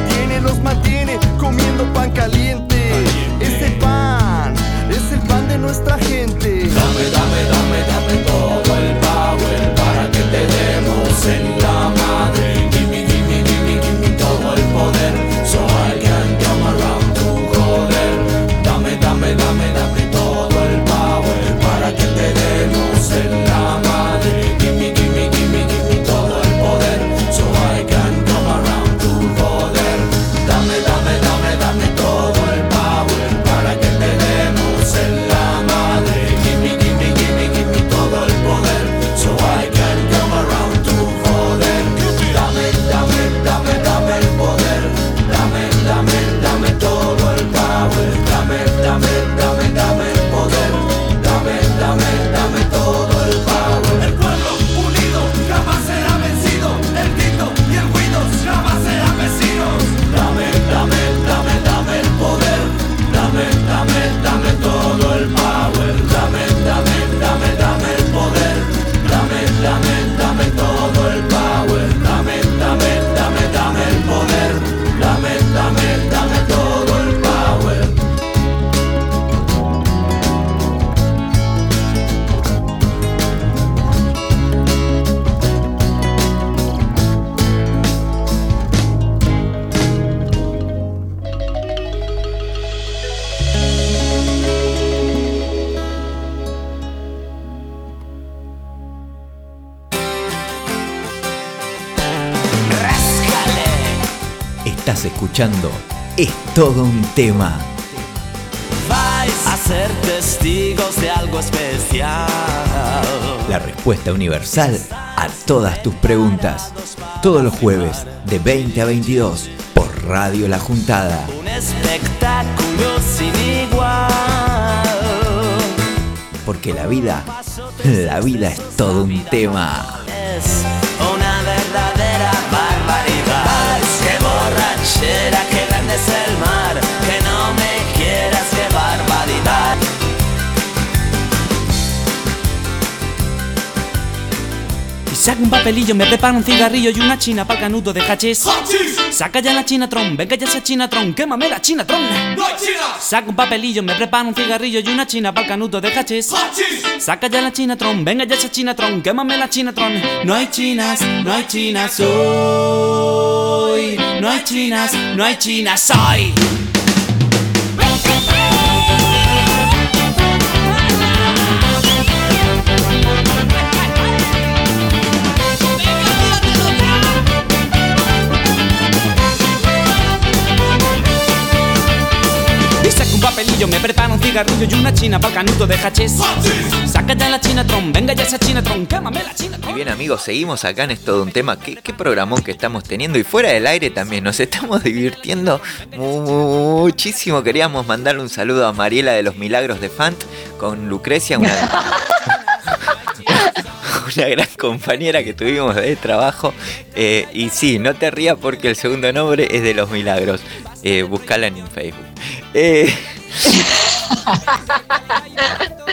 Tema.
Vais a ser testigos de algo especial.
La respuesta universal a todas tus preguntas. Todos los jueves de 20 a 22 por Radio La Juntada.
Un espectáculo sin igual.
Porque la vida, la vida es todo un tema.
Saca un papelillo, me prepara un cigarrillo y una china para canuto de hachís. Saca ya la chinatron, venga ya esa chinatron, quémame la chinatron. Saca un papelillo, me prepara un cigarrillo y una china para canuto de hachís. Saca ya la chinatron, venga ya esa chinatron, quémame la chinatron. No hay chinas, no hay chinas hoy. No hay chinas, no hay chinas hoy. Cigarrillo, me preparo un cigarrillo y una china pa'l canuto de hachís. Saca ya la chinatron, venga ya esa chinatron, quémame la
Y
chinatron.
bien amigos, seguimos acá en esto de un tema. ¿Qué, qué programón que estamos teniendo? Y fuera del aire también, nos estamos divirtiendo mu- muchísimo. Queríamos mandarle un saludo a Mariela de los Milagros de Fant con Lucrecia, una, una gran compañera que tuvimos de trabajo. Eh, y sí, no te rías porque el segundo nombre es de los Milagros. Eh, buscala en Facebook. Eh,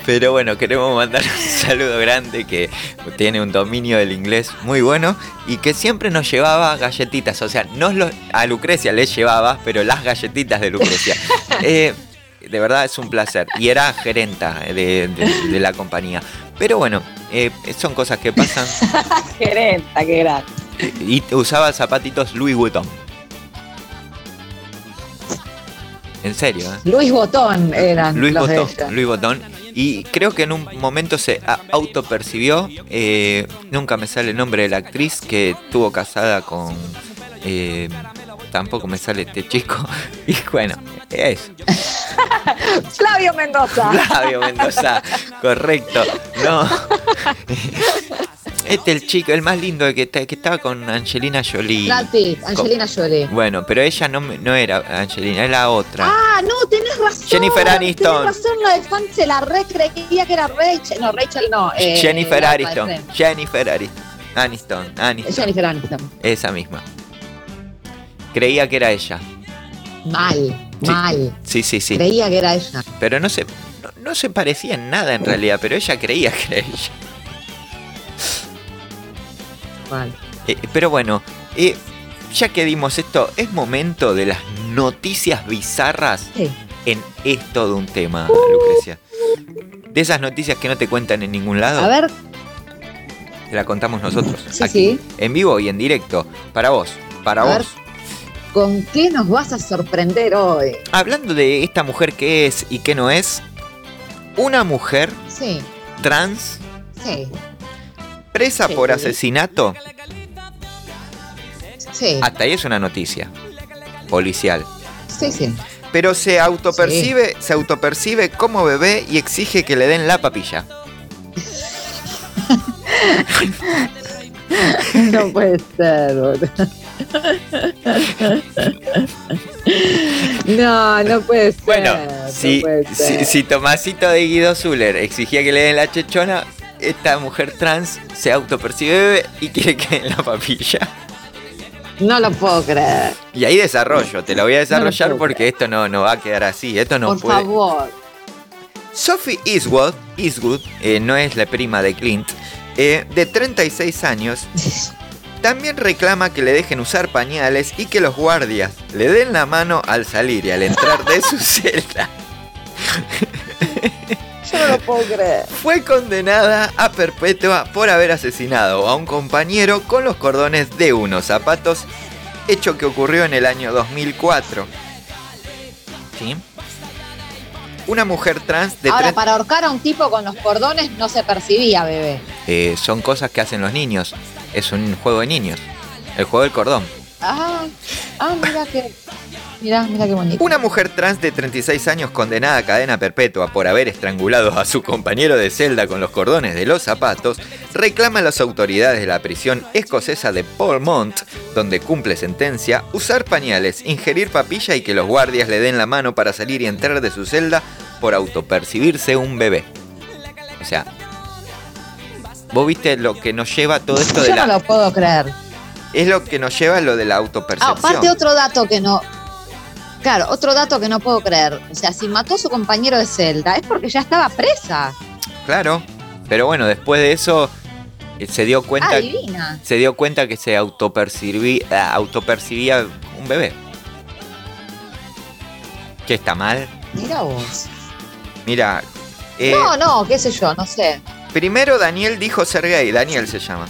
Pero bueno, queremos mandar un saludo grande que tiene un dominio del inglés muy bueno y que siempre nos llevaba galletitas. O sea, no lo- a Lucrecia le llevaba, pero las galletitas de Lucrecia. Eh, de verdad es un placer. Y era gerenta de, de- de la compañía. Pero bueno, eh, son cosas que pasan.
Gerenta, qué grande.
Y usaba zapatitos Louis Vuitton. En serio, ¿eh?
Luis Botón eran
Luis
los
Botón. Luis Botón. Y creo que en un momento se autopercibió, eh, nunca me sale el nombre de la actriz que estuvo casada con... eh, tampoco me sale este chico. Y bueno, eso.
Flavio Mendoza.
Flavio Mendoza, correcto. No. Este el chico, el más lindo que, que estaba con Angelina Jolie.
Brad Pitt, Angelina Jolie.
Bueno, pero ella no, no era Angelina, era la otra.
Ah, no, tenés razón.
Jennifer Aniston.
Tenés razón, la de fan se la re creía que era Rachel. No, Rachel no. eh,
Jennifer
Friends.
Jennifer Aniston. Aniston. Aniston.
Jennifer Aniston.
Esa misma. Creía que era ella.
Mal,
Sí.
mal.
Sí, sí, sí.
Creía que era ella.
Pero no se, no, no se parecía en nada en realidad, pero ella creía que era ella. Eh, pero bueno, eh, ya que dimos esto, es momento de las noticias bizarras
Sí.
en esto de un tema, Lucrecia. De esas noticias que no te cuentan en ningún lado,
A ver,
te la contamos nosotros.
Sí,
aquí,
sí.
En vivo y en directo. Para vos, para
A
vos.
ver. ¿con qué nos vas a sorprender hoy?
Hablando de esta mujer que es y que no es, una mujer
Sí,
trans
sí,
presa por asesinato,
sí.
hasta ahí es una noticia policial.
Sí, sí.
Pero se autopercibe, se autopercibe como bebé y exige que le den la papilla.
No puede ser. No, no puede ser.
Bueno,
no
si,
puede
si,
ser.
si Tomasito de Guido Zuller exigía que le den la chechona, esta mujer trans se autopercibe y quiere que den la papilla.
No lo puedo creer.
Y ahí desarrollo, te lo voy a desarrollar porque esto no, no va a quedar así, esto no
Por
puede.
favor.
Sophie Eastwood, Eastwood eh, no es la prima de Clint, eh, de 36 años, también reclama que le dejen usar pañales y que los guardias le den la mano al salir y al entrar de su celda.
Yo no lo puedo creer.
Fue condenada a perpetua por haber asesinado a un compañero con los cordones de unos zapatos, hecho que ocurrió en el año 2004. ¿Sí? Una mujer trans de
Ahora, para ahorcar a un tipo con los cordones no se percibía, bebé.
Eh, son cosas que hacen los niños. Es un juego de niños. El juego del cordón.
Ah, ah, mira que. Mira, mira qué bonito.
Una mujer trans de 36 años condenada a cadena perpetua por haber estrangulado a su compañero de celda con los cordones de los zapatos, reclama a las autoridades de la prisión escocesa de Polmont, donde cumple sentencia, usar pañales, ingerir papilla y que los guardias le den la mano para salir y entrar de su celda por autopercibirse un bebé. O sea, vos viste lo que nos lleva todo esto de
Yo no
la...
lo puedo creer.
Es lo que nos lleva lo de la
Ah,
autopercepción.
aparte, otro dato que no. Claro, otro dato que no puedo creer. O sea, si mató a su compañero de celda es porque ya estaba presa.
Claro, pero bueno, después de eso eh, se dio cuenta,
Ah, divina.
se dio cuenta que se autopercibía, autopercibía un bebé. Que está mal.
Mira vos.
Mira, eh,
no, no, qué sé yo, no sé.
primero Daniel dijo ser gay, Daniel se llama.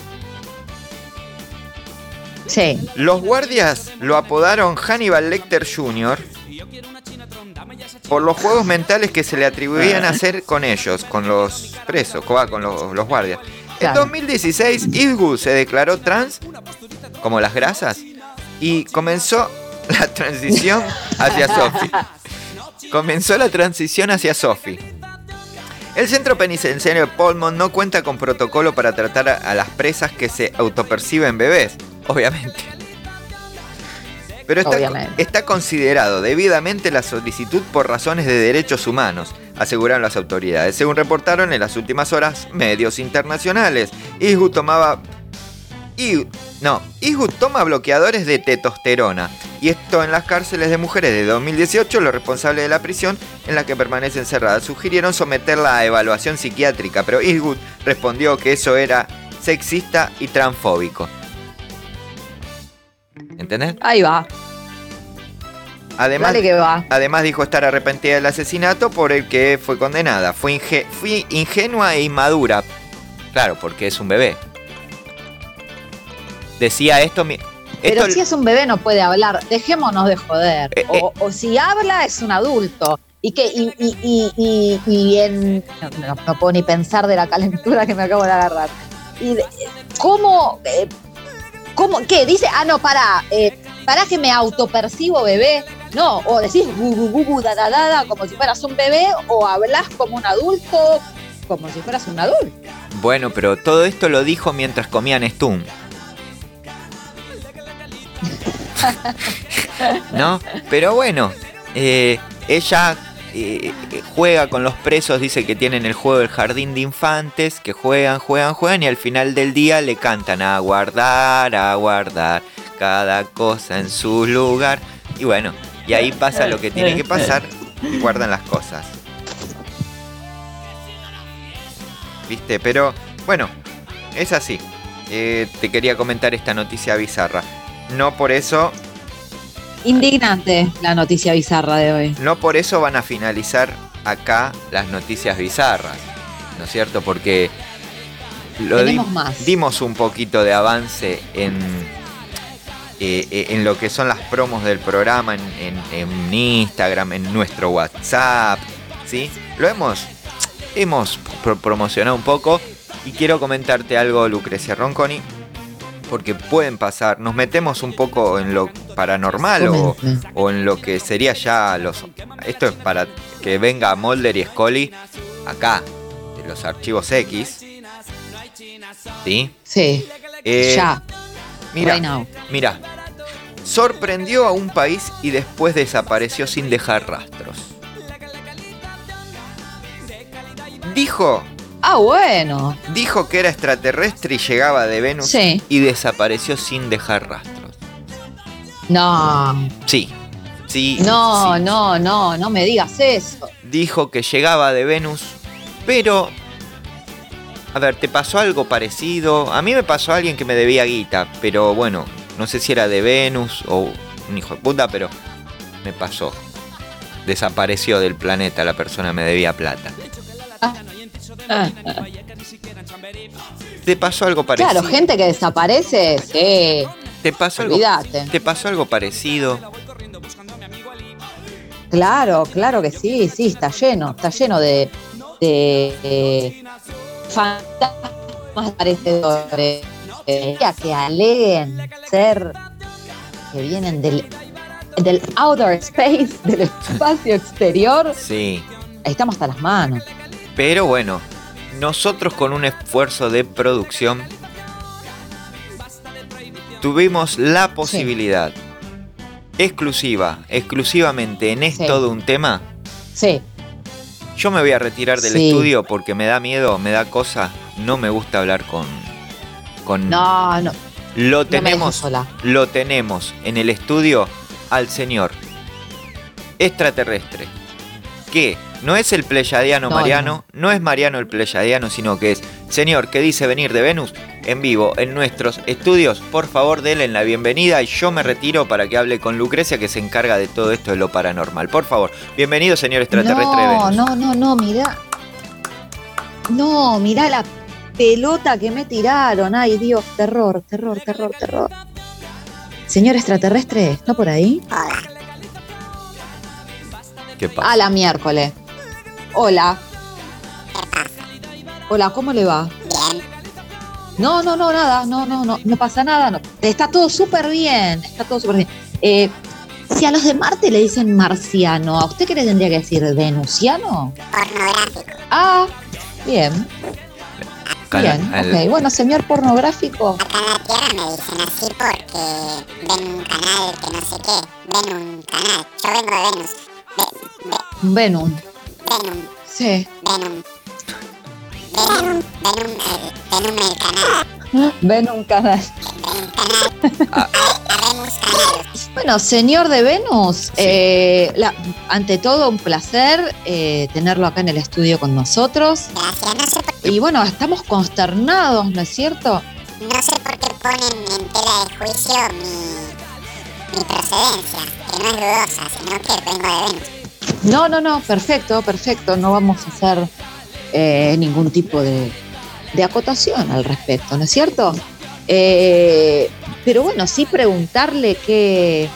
Sí.
Los guardias lo apodaron Hannibal Lecter Jr. por los juegos mentales que se le atribuían a hacer con ellos, con los presos, co- con los, los guardias. En
Claro.
2016, Eastwood se declaró trans, como las grasas, y comenzó la transición hacia Sophie. comenzó la transición hacia Sophie. El centro penitenciario de Polmont no cuenta con protocolo para tratar a las presas que se autoperciben bebés, obviamente. Pero está,
Obviamente.
está considerado debidamente la solicitud por razones de derechos humanos, aseguraron las autoridades, según reportaron en las últimas horas medios internacionales. Isgu tomaba no, toma bloqueadores de testosterona. Y esto en las cárceles de mujeres de 2018, los responsables de la prisión en la que permanece encerrada sugirieron someterla a evaluación psiquiátrica, pero Isgut respondió que eso era sexista y transfóbico. ¿Entendés?
Ahí va.
Además,
Dale que va.
además dijo estar arrepentida del asesinato por el que fue condenada. Fue, inge- fui ingenua e inmadura. Claro, porque es un bebé. Decía esto... mi-
Pero
esto
si es un bebé no puede hablar, dejémonos de joder.
Eh,
O, o si habla es un adulto. Y que y, y, y, y- y en no, no- no puedo ni pensar de la calentura que me acabo de agarrar. Y de- cómo eh, cómo qué dice ah no para para que me autopercibo bebé no o decís gu, gu, gu, gu, da, da, da, da, como si fueras un bebé o hablas como un adulto como si fueras un adulto.
Bueno, pero todo esto lo dijo mientras comían Stum. ¿No? Pero bueno, eh, ella juega con los presos, dice que tienen el juego del jardín de infantes, que juegan, juegan, juegan y al final del día le cantan a guardar, a guardar, cada cosa en su lugar. Y bueno, y ahí pasa lo que tiene que pasar y guardan las cosas. ¿Viste? Pero bueno, es así. Eh, te quería comentar esta noticia bizarra. No por eso,
Indignante la noticia bizarra de hoy.
no por eso van a finalizar acá las noticias bizarras. ¿No es cierto? Porque lo di-
más.
dimos un poquito de avance en, eh, eh, en lo que son las promos del programa, en, en- en Instagram, en nuestro WhatsApp. ¿Sí? Lo hemos, hemos pro- promocionado un poco. Y quiero comentarte algo, Lucrecia Ronconi. Porque pueden pasar, nos metemos un poco en lo paranormal o, en lo que sería ya los. Esto es para que venga Mulder y Scully acá, de los archivos X. ¿Sí?
Sí,
Eh,
ya,
Mira,
right
mira. Sorprendió a un país y después desapareció sin dejar rastros. Dijo,
Ah, bueno.
dijo que era extraterrestre y llegaba de Venus
Sí.
y desapareció sin dejar rastros.
No,
Sí, sí.
no,
sí.
no, no, no me digas eso.
dijo que llegaba de Venus, pero... A ver, ¿te pasó algo parecido? A mí me pasó alguien que me debía guita, pero bueno, no sé si era de Venus o un hijo de puta, pero me pasó. Desapareció del planeta, la persona me debía plata.
Ah, ah.
¿Te pasó algo parecido?
Claro, gente que desaparece, sí,
¿Te pasó algo. ¿Te pasó algo parecido?
Claro, claro que sí, sí, está lleno, está lleno de, de, de fantasmas parecedores eh, que aleguen ser que vienen del, del outer space, del espacio exterior.
Sí.
Ahí estamos hasta las manos.
Pero bueno, nosotros con un esfuerzo de producción tuvimos la posibilidad exclusiva, exclusivamente en Es
Sí.
todo un tema.
Sí,
Yo me voy a retirar del
Sí.
estudio porque me da miedo, me da cosa, no me gusta hablar con con
no, no,
lo
no
tenemos
sola.
lo tenemos en el estudio al señor extraterrestre que no es el pleyadiano
No,
Mariano, no. es Mariano el pleyadiano, sino que es señor que dice venir de Venus en vivo en nuestros estudios. Por favor, denle la bienvenida y yo me retiro para que hable con Lucrecia que se encarga de todo esto de lo paranormal. Por favor, bienvenido señor extraterrestre de
No,
Venus.
no, no, no, mirá. No, mirá la pelota que me tiraron. Ay, Dios, terror, terror, terror, terror. Señor extraterrestre, ¿está por ahí?
¿Qué pasa?
A la miércoles. Hola. Hola, ¿cómo le va? No, no, no, nada, no, no, no, no pasa nada, no. Está todo súper bien, está todo súper bien. Eh, Si a los de Marte le dicen marciano, ¿a usted qué le tendría que decir? ¿Venusiano?
Pornográfico.
Ah, bien, bien.
al-
Ok, bueno, señor pornográfico.
Acá en la Tierra me dicen así porque ven un canal que no sé qué. Ven un canal. Yo vengo de Venus. Ve- ve-
Venum.
Venum.
Sí.
Venum. Venum. Venum el, Venum el canal.
Venum canal.
Venum canal. A, a Venus canal.
Bueno, señor de Venus, eh, la- ante todo un placer eh, tenerlo acá en el estudio con nosotros.
Gracias. No sé, por,
Y bueno, estamos consternados, ¿no es cierto?
no sé por qué ponen en tela de juicio mi, mi procedencia. Que no es dudosa, sino que vengo de Venus.
No, no, no, perfecto, perfecto. No vamos a hacer eh, ningún tipo de, de acotación al respecto, ¿no es cierto? Eh, pero bueno, sí preguntarle qué,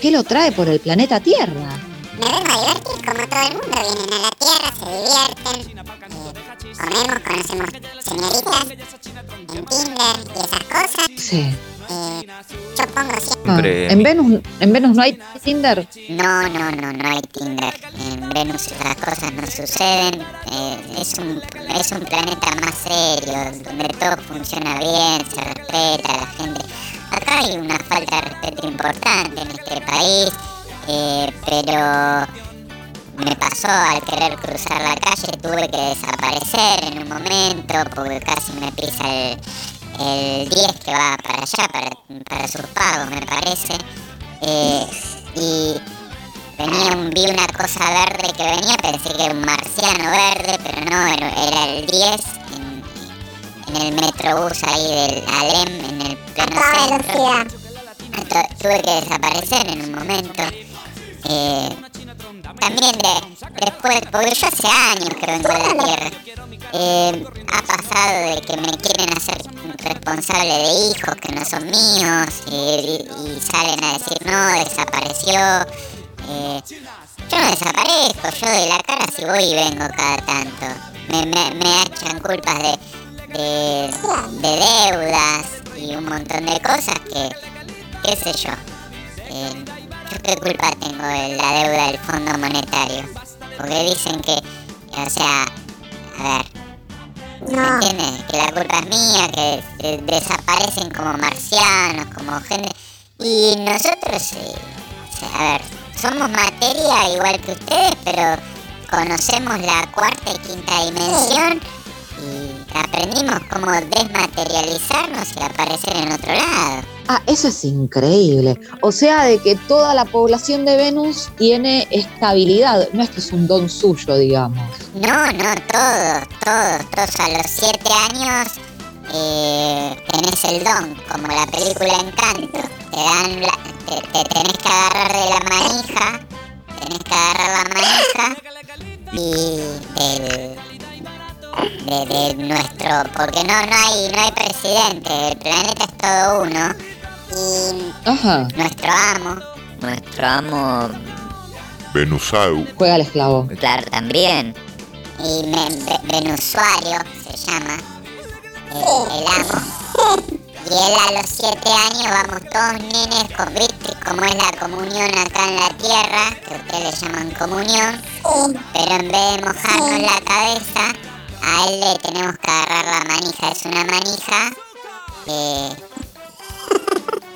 qué lo trae por el planeta Tierra.
Me vengo a divertir como todo el mundo. Vienen a la Tierra, se divierten. eh, comemos, conocemos señoritas en Tinder y esas cosas.
Sí.
Eh, yo pongo siempre...
Ah,
Siempre-
en, Venus, en Venus no hay Tinder.
No, no, no, no hay Tinder. En Venus esas cosas no suceden. Eh, es, un, es un planeta más serio, donde todo funciona bien, se respeta a la gente. Acá hay una falta de respeto importante en este país, eh, pero me pasó al querer cruzar la calle, tuve que desaparecer en un momento porque casi me pisa el, el 10 que va para allá, para, para sus pagos, me parece. Eh, y venía un- vi una cosa verde que venía, pensé que era un marciano verde, pero no, era, era el 10 en, en el metrobús ahí del Alem, en el pleno centro. Ento- tuve que desaparecer en un momento. Eh, también de, después, porque yo hace años que vengo de la Tierra, eh, ha pasado de que me quieren hacer responsable de hijos que no son míos y, salen a decir no, desapareció. Eh, yo no desaparezco, yo de la cara si voy y vengo cada tanto. Me, me, me echan culpas de, de, de deudas y un montón de cosas que, qué sé yo. ¿Yo qué culpa tengo de la deuda del Fondo Monetario? Porque dicen que, o sea, a ver, ¿me entiendes? Que la culpa es mía, que eh, desaparecen como marcianos, como gente... Y nosotros, eh, a ver, somos materia igual que ustedes, pero conocemos la cuarta y quinta dimensión aprendimos cómo desmaterializarnos y aparecer en otro lado.
Ah, eso es increíble. O sea, de que toda la población de Venus tiene estabilidad. No es que es un don suyo, digamos.
No, no, todos, todos, todos a los siete años eh, tenés el don, como la película Encanto. Te dan la, te, te tenés que agarrar de la manija, tenés que agarrar la manija y del de, de nuestro, porque no, no hay, no hay presidente, el planeta es todo uno y
Ajá,
nuestro amo, nuestro amo,
Venusau.
juega al esclavo.
claro también, y me, Venusuario se llama, el, el amo. Y él a los siete años vamos todos nenes con viste como es la comunión acá en la tierra, que ustedes le llaman comunión, pero en vez de mojarnos la cabeza, a él le tenemos que agarrar la manija. Es una manija que,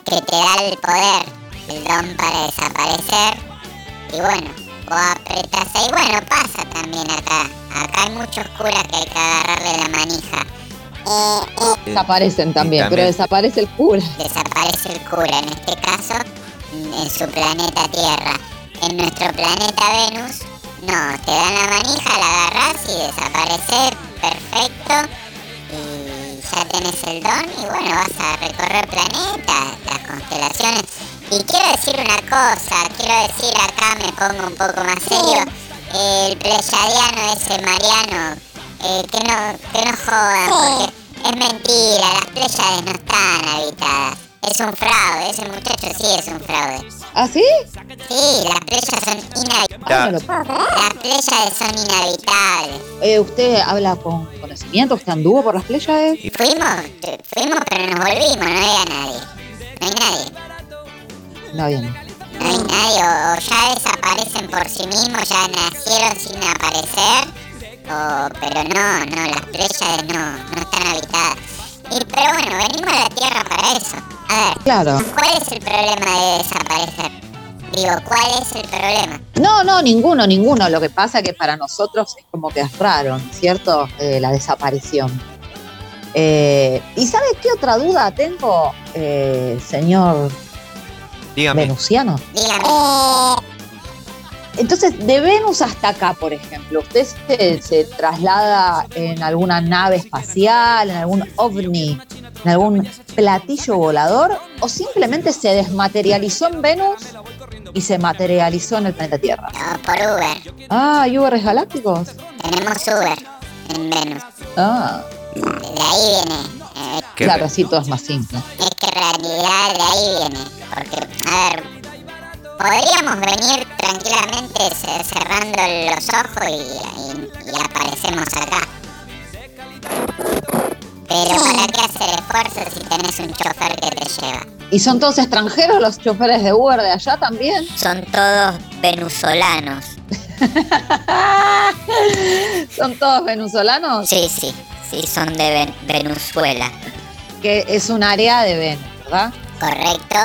que te da el poder, el don para desaparecer. Y bueno, vos apretás ahí, bueno, pasa también acá. Acá hay muchos curas que hay que agarrarle la manija. Eh, eh,
Desaparecen también,
también.
pero desaparece el cura.
desaparece el cura, en este caso en su planeta Tierra. En nuestro planeta Venus, no, te dan la manija, la agarras y desaparece perfecto. Y ya tenés el don y bueno, vas a recorrer planetas, las constelaciones. Y quiero decir una cosa, quiero decir acá me pongo un poco más serio, el pleyadiano ese Mariano, eh, que no, que no jodan, porque es mentira, las Pléyades no están habitadas. Es un fraude, ese muchacho sí es un fraude.
¿Ah, sí?
Sí, las Pléyades son inhabitables.
No
Las Pléyades son inhabitables.
Eh, ¿Usted habla con conocimiento? ¿Usted anduvo por las Pléyades?
Fuimos, fuimos pero nos volvimos, no había nadie. No hay nadie.
No, bien.
nadie, o, o ya desaparecen por sí mismos, ya nacieron sin aparecer, o, pero no, no, las Pléyades no, no están habitadas. Y, pero bueno, venimos a la Tierra para eso. A ver,
Claro.
¿cuál es el problema de desaparecer? Digo, ¿cuál es el problema?
No, no, ninguno, ninguno. Lo que pasa que para nosotros es como que es raro, ¿no es ¿cierto? Eh, la desaparición. Eh, ¿Y sabes qué otra duda tengo, eh, señor
Dígame.
Venusiano?
Dígame.
Entonces, de Venus hasta acá, por ejemplo, ¿usted se, se traslada en alguna nave espacial, en algún ovni, en algún platillo volador, o simplemente se desmaterializó en Venus y se materializó en el planeta Tierra?
No, por Uber.
Ah, ¿y Ubers galácticos?
Tenemos Uber en Venus.
Ah,
De ahí viene. eh,
Qué
claro, así todo es más simple.
es que en realidad de ahí viene. Porque, a ver, podríamos venir tranquilamente ce- cerrando los ojos y, y- y aparecemos acá. Pero ¿para qué hacer esfuerzo si tenés un chofer que te lleva?
¿Y son todos extranjeros los choferes de Uber de allá también?
Son todos venezolanos.
¿Son todos venezolanos?
Sí, sí, sí, son de Ven- Venezuela.
Que es un área de Venus, ¿verdad?
Correcto.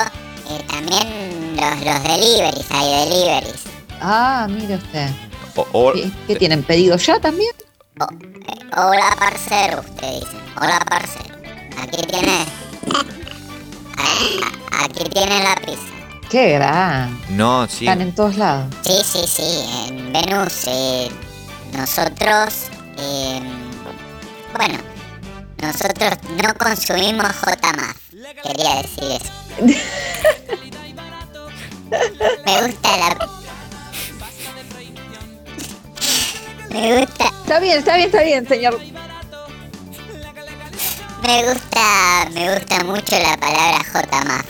Eh, también los, los deliveries, hay deliveries.
Ah, mire usted.
o- o-
¿Qué, qué tienen pedido ya también?
O- eh, hola parcero, usted dice. Hola parcero. Aquí tiene. a- Aquí tiene la pizza.
Qué gran.
no, sí.
Están en todos lados.
Sí, sí, sí. En Venus eh, nosotros. eh, bueno, nosotros no consumimos J Quería decir eso. Me gusta la. Me gusta.
Está bien, está bien, está bien, señor.
Me gusta, me gusta mucho la palabra J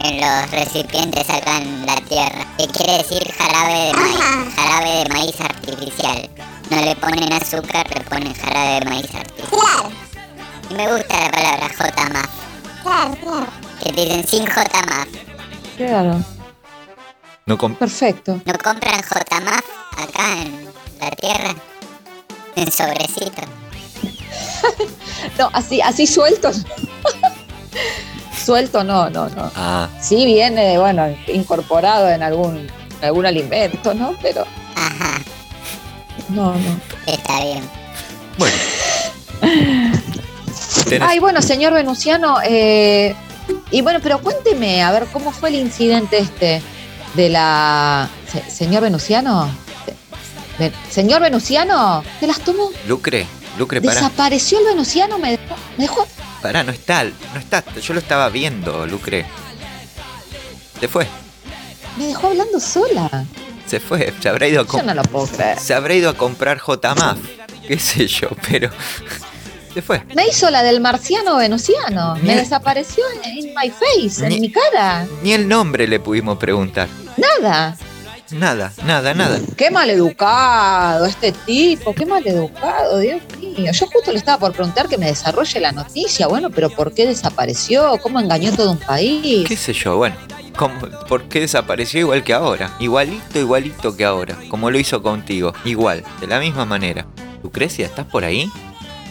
en los recipientes acá en la tierra, que quiere decir jarabe de maíz, jarabe de maíz artificial. No le ponen azúcar, le ponen jarabe de maíz artificial. Y me gusta la palabra J Claro, claro. Que dicen sin J
Claro,
No com-
perfecto.
¿No compran J acá en tierra? En sobrecito.
No, así, así suelto. suelto no, no, no.
Ah,
Sí viene, bueno, incorporado en algún, en algún alimento, ¿no? Pero
Ajá,
no, no.
está bien.
bueno. Tenés-
Ay, bueno, señor Venusiano, eh, y bueno, pero cuénteme, a ver, ¿cómo fue el incidente este de la... se- señor Venusiano? Señor Venusiano, ¿se las tomó?
Lucre, Lucre, pará.
Desapareció el Venusiano, me dejó, me dejó...
Pará, no está, no está. Yo lo estaba viendo, Lucre. Se fue,
Me dejó hablando sola.
se fue. Se habrá ido a,
Yo
com-
no lo puedo creer.
se habrá ido a comprar JMAF. Qué sé yo, pero. Se fue.
Me hizo la del marciano venusiano. Me desapareció en, in my face,
Ni-
en mi cara.
Ni el nombre le pudimos preguntar.
Nada.
Nada, nada, nada.
Qué maleducado este tipo, qué maleducado, Dios mío. Yo justo le estaba por preguntar que me desarrolle la noticia. Bueno, pero ¿por qué desapareció? ¿Cómo engañó todo un país?
¿Qué sé yo? Bueno, ¿cómo- ¿por qué desapareció igual que ahora? Igualito, igualito que ahora. Como lo hizo contigo. Igual, de la misma manera. Lucrecia, ¿estás por ahí?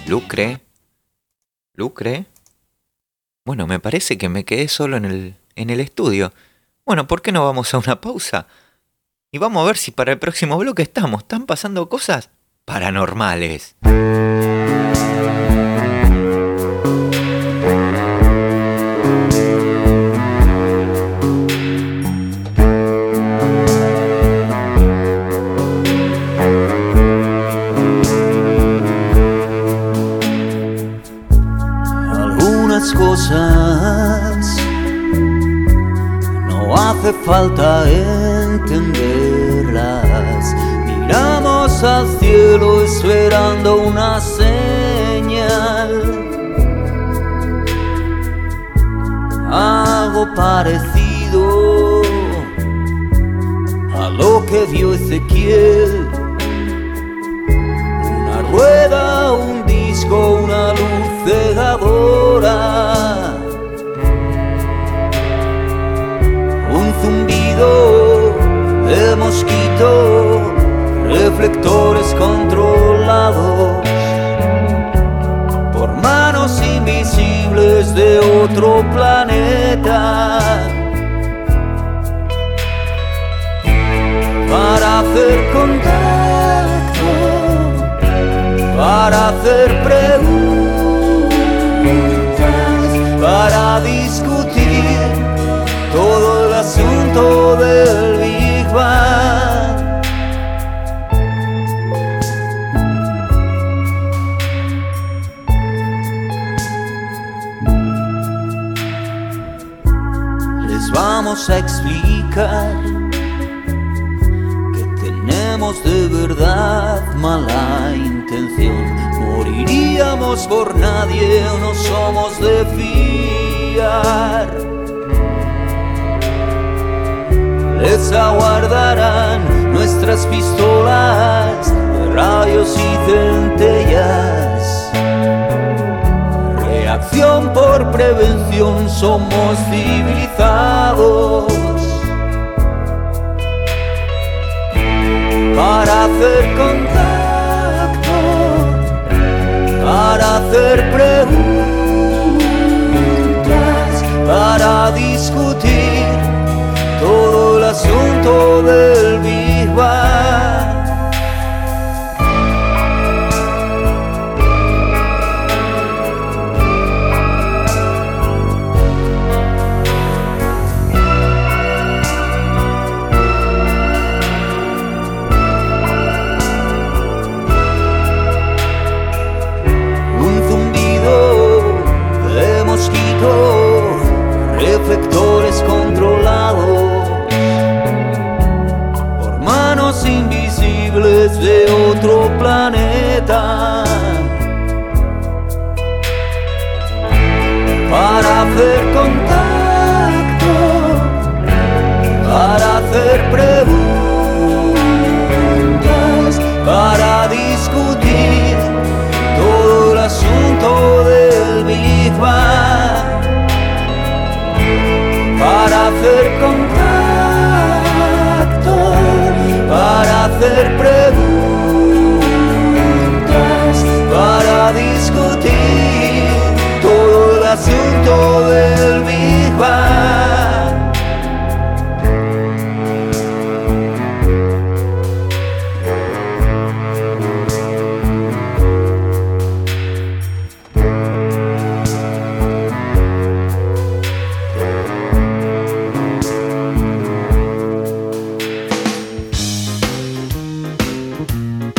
Lucre. Lucre. Bueno, me parece que me quedé solo en el, en el estudio. Bueno, ¿por qué no vamos a una pausa? Y vamos a ver si para el próximo bloque estamos. Están pasando cosas paranormales.
cosas no hace falta entenderlas. Al cielo esperando una señal. Algo parecido a lo que vio Ezequiel. Una rueda, un disco, una luz cegadora. Un zumbido mosquito, reflectores controlados por manos invisibles de otro planeta. Para hacer contacto, para hacer preguntas, para discutir todo el asunto del Big Bang. A explicar que tenemos de verdad mala intención. Moriríamos por nadie, no somos de fiar. Les aguardarán nuestras pistolas, rayos y centellas. Reacción por prevención, somos civilizados. Para hacer contacto, para hacer preguntas, para discutir todo el asunto del Big Bang. Hacer contacto, para hacer preguntas, para discutir todo el asunto del Big Bang para hacer contacto, para hacer preguntas, para discutir todo el asunto del Big Bang.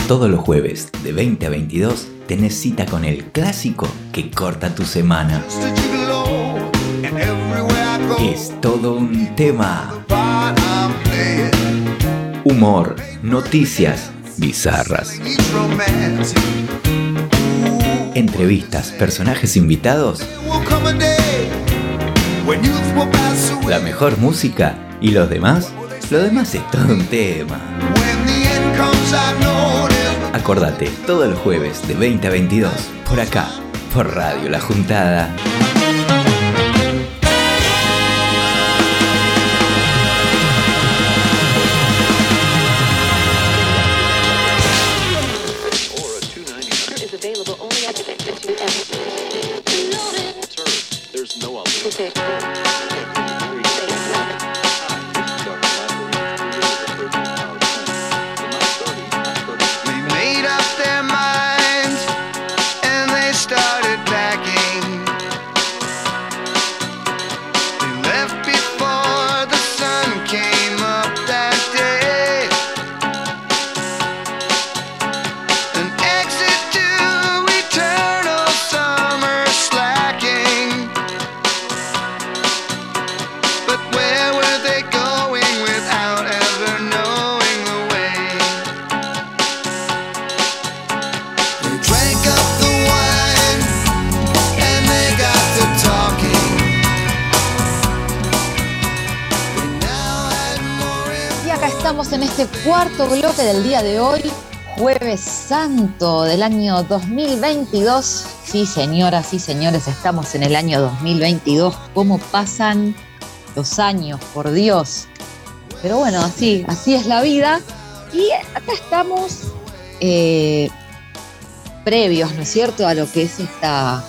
Todos los jueves de 20 a 22 tenés cita con el clásico que corta tu semana. Es todo un tema. Humor, noticias bizarras, entrevistas, personajes invitados, la mejor música y los demás. Lo demás es todo un tema. Acordate, todos los jueves de 20 a 22, por acá, por Radio La Juntada.
Santo del año 2022. Sí, señoras y señores, estamos en el año 2022. ¿Cómo pasan los años, por Dios? pero bueno, así, así es la vida. Y acá estamos eh, previos, ¿no es cierto?, a lo que es esta,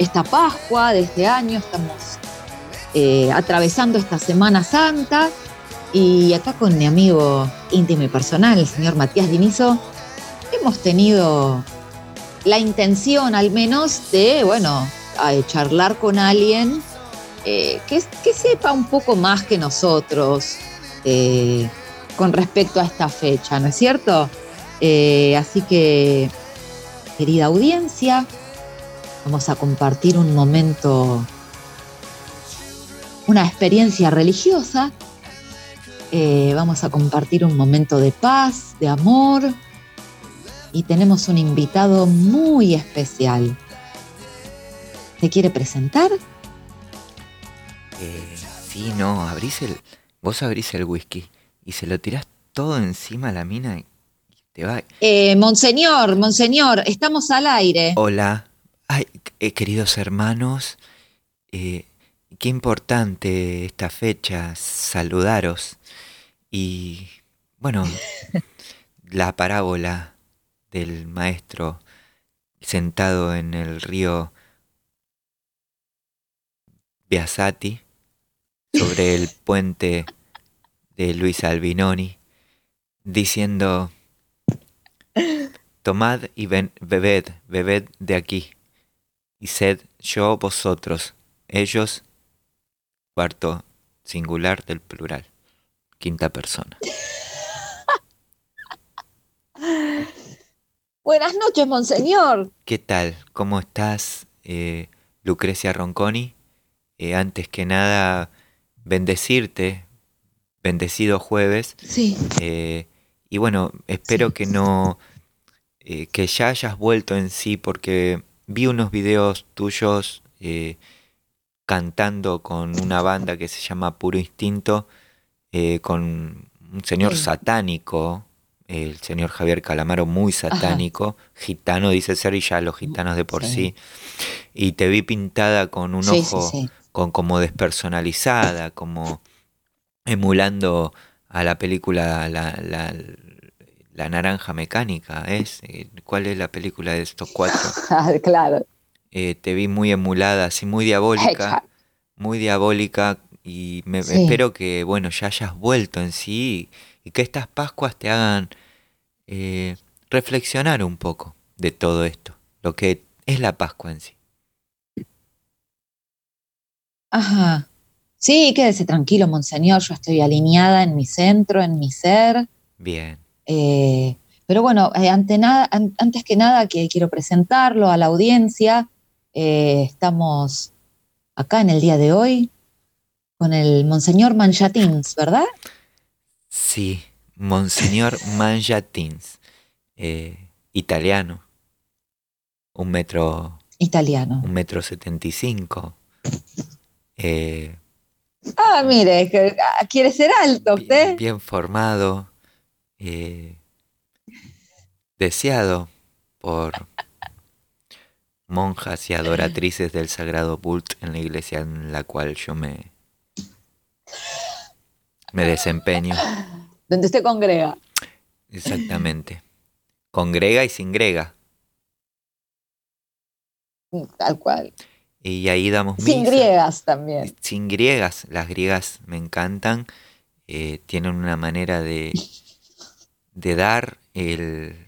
esta Pascua de este año. Estamos eh, atravesando esta Semana Santa. Y acá con mi amigo íntimo y personal, el señor Matías Dinizo, hemos tenido la intención al menos de, bueno, a charlar con alguien eh, que, sepa un poco más que nosotros eh, con respecto a esta fecha, ¿no es cierto? Eh, así que, querida audiencia, vamos a compartir un momento, una experiencia religiosa. Eh, vamos a compartir un momento de paz, de amor. Y tenemos un invitado muy especial. ¿Se quiere presentar?
Eh, sí, no, abrís el. Vos abrís el whisky y se lo tirás todo encima a la mina y te va.
Eh, monseñor, monseñor, estamos al aire.
Hola. Ay, eh, queridos hermanos, eh, qué importante esta fecha, saludaros. Y bueno, la parábola del maestro sentado en el río Biasati sobre el puente de Luis Albinoni, diciendo, tomad y ven- bebed, bebed de aquí, y sed yo vosotros, ellos, cuarto singular del plural, quinta persona.
Buenas noches, monseñor.
¿Qué tal? ¿Cómo estás, eh, Lucrecia Ronconi? Eh, antes que nada, bendecirte, bendecido jueves.
Sí.
Eh, y bueno, espero que no, que ya hayas vuelto en sí, porque vi unos videos tuyos cantando con una banda que se llama Puro Instinto, con un señor
Sí.
satánico, el señor Javier Calamaro, muy satánico, gitano dice ser, y ya los gitanos de por sí.
Sí.
Y te vi pintada con un
Sí,
ojo
sí.
con como despersonalizada, como emulando a la película La, la- la Naranja Mecánica, ¿es? Eh, ¿Cuál es la película de estos cuatro?
Ah, claro.
Eh, te vi muy emulada, así muy diabólica, muy diabólica y me espero que, bueno, ya hayas vuelto en sí y que estas Pascuas te hagan eh, reflexionar un poco de todo esto, lo que es la Pascua en sí.
Ajá. Sí, quédese tranquilo, monseñor. Yo estoy alineada en mi centro, en mi ser.
Bien,
Eh, pero bueno, eh, ante nada, an- antes que nada, que quiero presentarlo a la audiencia. Eh, estamos acá en el día de hoy con el monseñor Manchatins, ¿verdad?
Sí, Monseñor Manjatins, eh, italiano, un metro,
Italiano.
un metro setenta y cinco, eh,
Ah, mire, ah, quiere ser alto
bien,
usted.
bien formado, eh, deseado por monjas y adoratrices del Sagrado Bult en la iglesia en la cual yo me, me desempeño.
Donde usted congrega.
Exactamente. Congrega y sin grega.
Tal cual.
Y ahí damos
Sin
misa.
griegas también.
Sin griegas. Las griegas me encantan. eh, tienen una manera de, de dar el,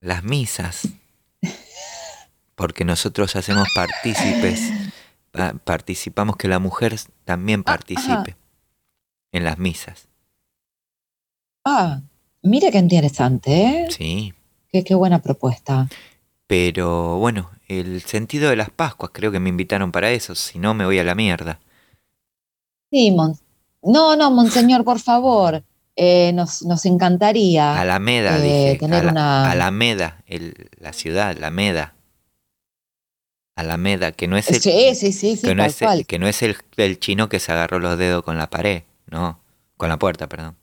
las misas. Porque nosotros hacemos partícipes. pa- Participamos que la mujer también participe en las misas.
Ah, mire qué interesante, ¿eh?
Sí.
Qué, qué buena propuesta.
Pero bueno, el sentido de las Pascuas, creo que me invitaron para eso, si no me voy a la mierda.
Sí, mon- no, no, monseñor, por favor. Eh, nos, nos encantaría.
Alameda,
eh,
dije.
tener
Ala-
una-
Alameda, el- la ciudad, Alameda. Alameda, que no es el,
Sí, sí, sí, sí,
que no es el- que no es el, el chino que se agarró los dedos con la pared, no, con la puerta, perdón.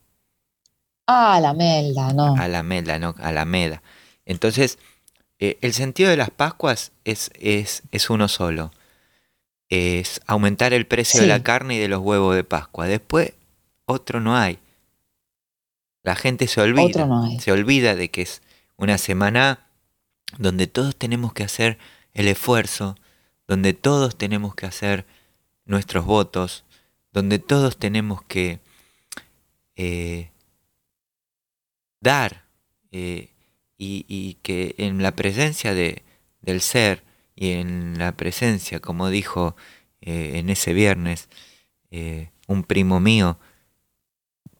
Ah, la melda, no.
Alameda, no, Alameda. Entonces, eh, el sentido de las Pascuas es, es, es uno solo. Es aumentar el precio de la carne y de los huevos de Pascua. Después otro no hay. La gente se olvida,
Otro no hay.
se olvida de que es una semana donde todos tenemos que hacer el esfuerzo, donde todos tenemos que hacer nuestros votos, donde todos tenemos que eh, dar eh, y, y que en la presencia de, del ser y en la presencia, como dijo eh, en ese viernes un primo mío,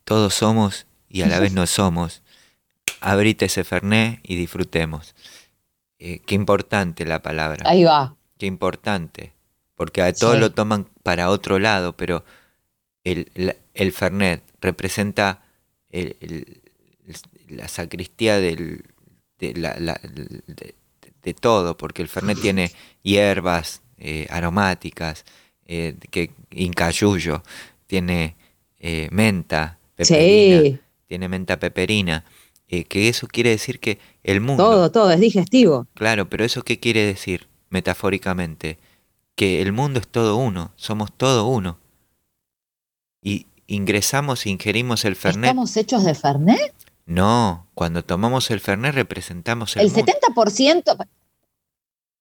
todos somos y a la vez no somos. Abrite ese ferné y disfrutemos. Qué importante la palabra.
Ahí va.
Qué importante. Porque a todos
Sí.
lo toman para otro lado, pero el, el Fernet representa el- la sacristía del, de, la- la- de- de todo, porque el Fernet tiene hierbas eh, aromáticas, eh, que incayuyo, tiene eh, menta, peperina,
Sí,
tiene menta peperina, eh, que eso quiere decir que el mundo...
todo, todo, es digestivo.
Claro, pero eso qué quiere decir metafóricamente? Que el mundo es todo uno, somos todo uno. Y ingresamos ingerimos el Fernet.
¿Estamos hechos de Fernet?
No, cuando tomamos el Fernet representamos el,
El
mundo.
70%,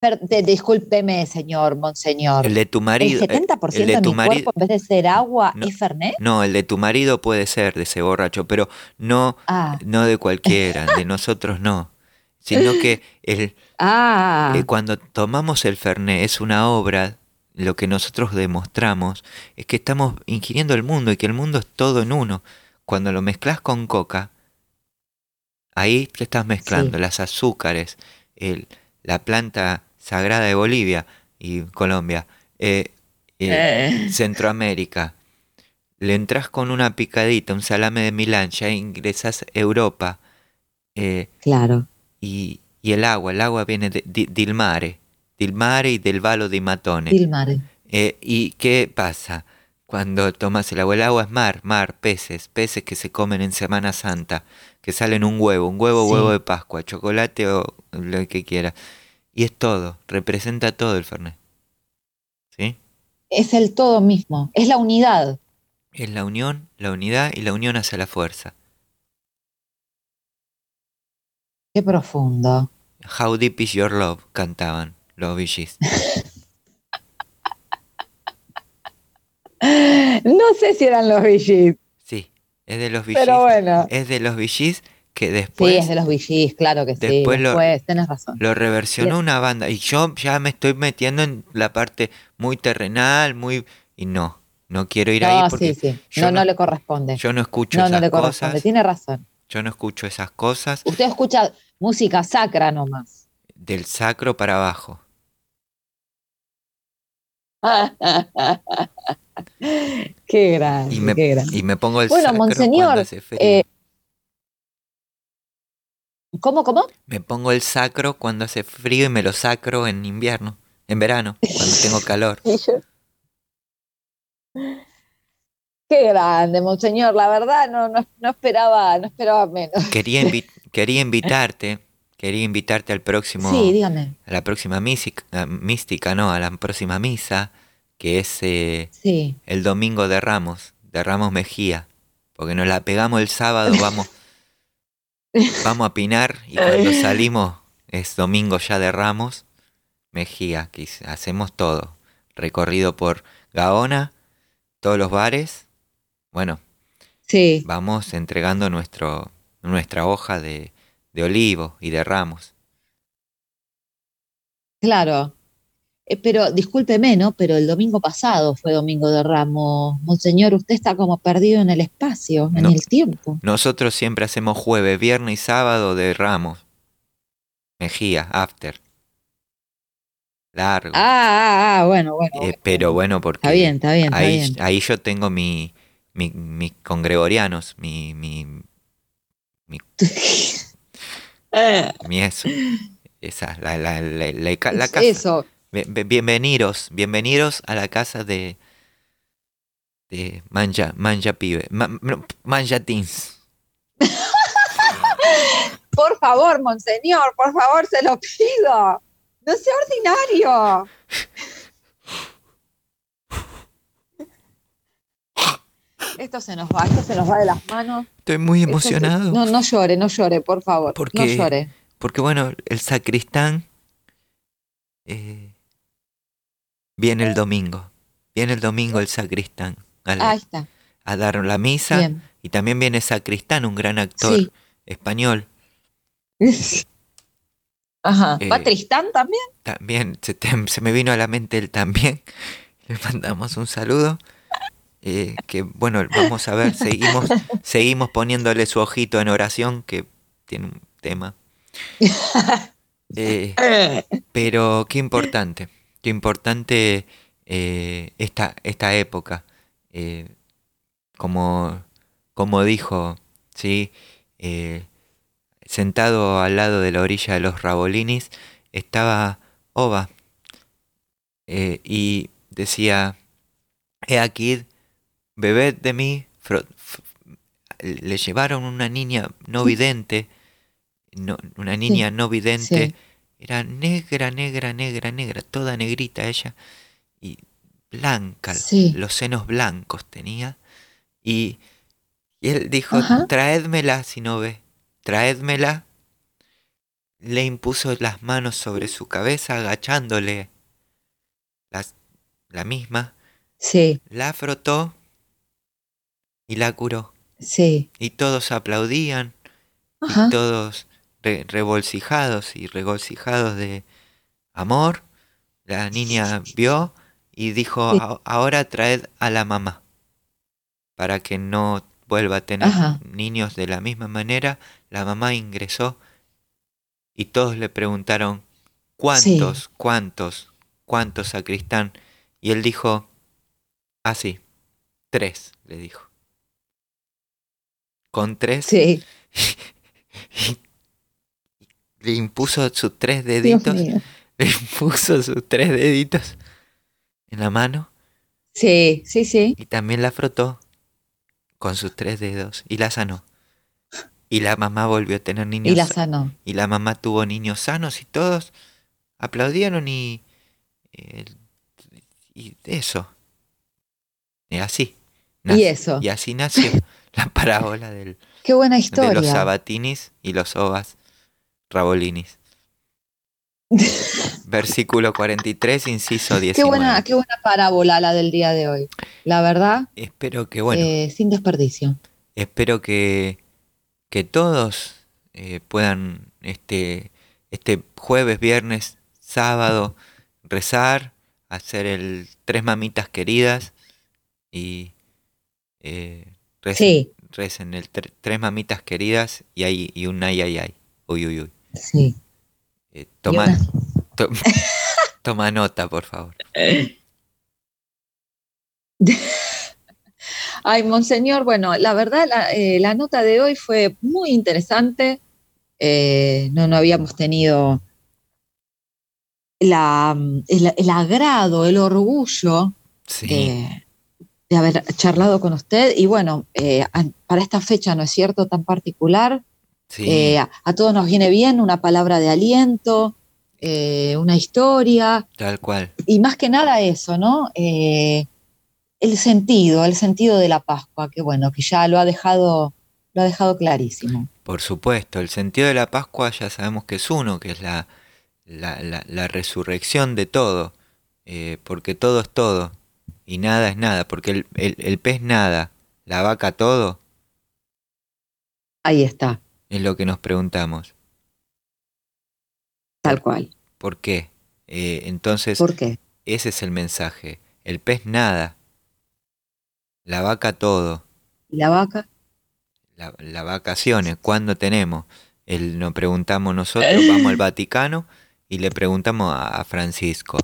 per- de- discúlpeme, señor, monseñor.
El de tu marido.
el 70%
el
de,
de tu
mi
marido.
cuerpo, en vez de ser agua,
No.
es Fernet.
No, el de tu marido puede ser de ese borracho, pero no,
Ah,
no de cualquiera, de nosotros no. Sino que el,
ah,
Eh, cuando tomamos el Fernet es una obra, lo que nosotros demostramos es que estamos ingiriendo el mundo y que el mundo es todo en uno. Cuando lo mezclas con coca, ahí te estás mezclando
Sí.
las azúcares, el- la planta sagrada de Bolivia y Colombia, eh, eh,
Eh.
Centroamérica. Le entras con una picadita, un salame de Milán, ya ingresas a Europa. eh,
claro.
y, y el agua, el agua viene de, del mare, del mare y del valo de Matone.
Dilmar.
Eh, ¿Y qué pasa cuando tomas el agua? El agua es mar, mar, peces, peces que se comen en Semana Santa, que salen un huevo, un huevo,
Sí.
huevo de Pascua, chocolate o lo que quiera. Y es todo, representa todo el Fernet. ¿Sí?
Es el todo mismo, es la unidad.
Es la unión, la unidad y la unión hacia la fuerza.
Qué profundo.
How deep is your love, cantaban los Gees.
No sé si eran los VGs,
Sí, es de los Bee
pero bueno.
Es de los Gees que después
sí, es de los VGs, claro que sí.
después lo-
Después, tenés razón.
Lo reversionó una banda y yo ya me estoy metiendo en la parte muy terrenal, muy y no, no quiero ir ahí
No,
porque
sí, sí.
yo
No,
no-
no le corresponde.
yo no escucho
No,
esas
no le corresponde.
cosas,
Tiene razón.
yo no escucho esas cosas
Usted escucha música sacra nomás.
del sacro para abajo.
qué grande,
Y me,
qué grande.
y me pongo el
Bueno,
sacro
monseñor,
cuando hace frío.
eh, ¿Cómo, cómo?
Me pongo el sacro cuando hace frío y me lo sacro en invierno, en verano, cuando tengo calor.
Qué grande, monseñor. La verdad no, no, no esperaba, no esperaba menos.
Quería, invi- quería invitarte, quería invitarte al próximo
Sí, dígame.
a la próxima mística, a- mística, no, a la próxima misa, que es eh,
Sí.
el domingo de Ramos, de Ramos Mejía, porque nos la pegamos el sábado, vamos, vamos a pinar y cuando salimos es domingo ya de Ramos Mejía, que hacemos todo, recorrido por Gaona, todos los bares, bueno,
Sí.
vamos entregando nuestro, nuestra hoja de, de olivo y de ramos.
Claro. Eh, pero discúlpeme, ¿no? Pero el domingo pasado fue domingo de Ramos. Monseñor, usted está como perdido en el espacio, en
No.
el tiempo.
Nosotros siempre hacemos jueves, viernes y sábado de ramos. Mejía, after. Largo.
Ah, ah, ah, bueno, bueno.
Eh,
bueno.
pero bueno, porque
Está bien, está bien, está
ahí,
bien.
ahí yo tengo mi, mi, mis congregorianos, mi, mi, mi eso. Esa, la, la, la, la casa.
Eso.
Bienvenidos, bienvenidos a la casa de de Manja, Manja Pibe, Manja Teens.
Por favor, monseñor, por favor, se lo pido. No sea ordinario. Esto se nos va, esto se nos va de las manos.
Estoy muy emocionado.
No, no llore, no llore, por favor.
Porque-
No llore.
Porque bueno, el sacristán eh, viene el domingo. Viene el domingo el sacristán a, la-
Ahí está.
a dar la misa.
Bien.
Y también viene sacristán, un gran actor
Sí.
español.
Ajá. ¿Va
Eh,
Tristán también?
También se, te- se me vino a la mente él también. Le mandamos un saludo. Eh, que bueno, vamos a ver, seguimos, seguimos poniéndole su ojito en oración, que tiene un tema. Eh, pero qué importante, qué importante eh, esta, esta época. Eh, como, como dijo, ¿sí? Sentado al lado de la orilla de los Rabolinis estaba Oba y decía, he aquí, bebed de mí, le llevaron una niña no vidente, no- una niña no vidente,
sí.
era negra, negra, negra, negra, toda negrita ella, y blanca,
Sí.
los senos blancos tenía, y, y él dijo,
Ajá.
traédmela si no ve, traédmela. Le impuso las manos sobre su cabeza, agachándole las- la misma,
Sí,
la frotó y la curó.
sí.
Y todos aplaudían,
Ajá.
y todos re- revolcijados y regocijados de amor. La niña vio y dijo,
Sí.
"A- ahora traed a la mamá, para que no vuelva a tener
Ajá.
niños de la misma manera. La mamá ingresó y todos le preguntaron, ¿cuántos, cuántos, cuántos sacristán? Y él dijo, así, tres, le dijo. Con tres
Sí.
le impuso sus tres deditos, le impuso sus tres deditos en la mano
Sí, sí, sí.
y también la frotó con sus tres dedos y la sanó. Y la mamá volvió a tener niños
Y la
sa-
sanó.
y la mamá tuvo niños sanos y todos aplaudieron y eh, y eso. Y así.
Y eso.
Y así nació la parábola del,
Qué buena
de los
historia.
sabatinis y los ovas rabolinis. Versículo 43, inciso 19.
Qué buena, qué buena parábola la del día de hoy. La verdad,
Espero que, bueno,
eh, sin desperdicio.
espero que, que todos eh, puedan este, este jueves, viernes, sábado, rezar, hacer el tres mamitas queridas y eh, recen,
Sí.
recen el tre- tres mamitas queridas y, hay, y un ay ay ay. Uy, uy, uy.
Sí.
Eh, toma,
una-
to- toma nota, por favor.
Ay, Monseñor, bueno, la verdad, la, eh, la nota de hoy fue muy interesante. Eh, no, no habíamos tenido la, el, el agrado, el orgullo
Sí,
de, de haber charlado con usted. Y bueno, eh, para esta fecha, ¿no es cierto?, tan particular,
sí.
eh, a, a todos nos viene bien una palabra de aliento, eh, una historia,
Tal cual.
y más que nada eso, ¿no? El sentido, el sentido de la Pascua, que bueno, que ya lo ha dejado, lo ha dejado clarísimo.
Por supuesto, el sentido de la Pascua ya sabemos que es uno, que es la, la, la- la resurrección de todo, porque todo es todo y nada es nada, porque el, el, el pez nada, la vaca todo,
Ahí está,
es lo que nos preguntamos.
tal cual.
¿Por qué? Eh, entonces,
¿Por qué?
ese es el mensaje. El pez nada, la vaca todo.
¿Y la vaca?
la, las vacaciones, ¿cuándo tenemos? El, nos preguntamos nosotros, vamos al Vaticano y le preguntamos a, a Francisco.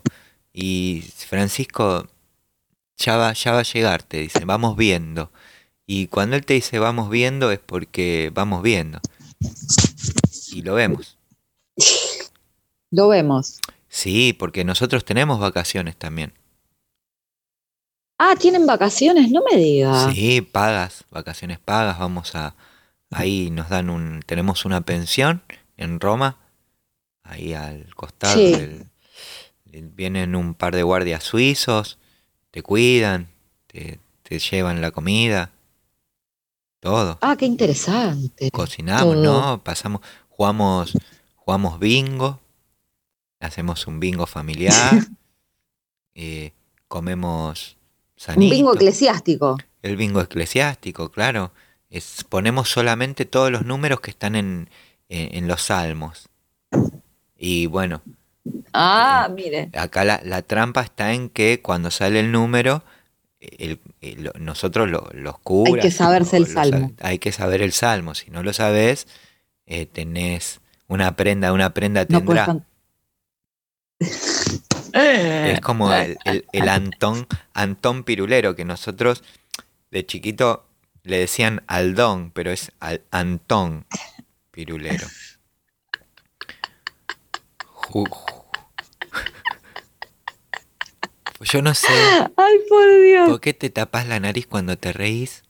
Y Francisco ya va, ya va a llegar, te dice, vamos viendo. Y cuando él te dice vamos viendo es porque vamos viendo. Y lo vemos.
Lo vemos.
Sí, porque nosotros tenemos vacaciones también.
Ah, ¿tienen vacaciones? No me diga.
Sí, pagas, vacaciones pagas, vamos a ahí nos dan un tenemos una pensión en Roma, ahí al costado
Sí.
del- del- vienen un par de guardias suizos, te cuidan, te, te llevan la comida todo.
Ah, qué interesante.
Cocinamos,
Todo.
¿no? Pasamos, jugamos, jugamos bingo, hacemos un bingo familiar, eh, comemos
Un
sanito.
bingo eclesiástico.
El bingo eclesiástico, claro. Es, ponemos solamente todos los números que están en, en- en los salmos. Y bueno,
Ah, mire.
acá la, la trampa está en que cuando sale el número, el- el- lo- nosotros lo- los curas...
que saberse el
los-
salmo.
hay que saber el salmo. Si no lo sabes, eh, tenés una prenda, una prenda tendrá. Es como el, el- el Antón, Antón Pirulero, que nosotros de chiquito le decían Aldón, pero es al- Antón Pirulero. Ju- ju- Yo no sé,
Ay, por Dios.
¿por qué te tapas la nariz cuando te reís?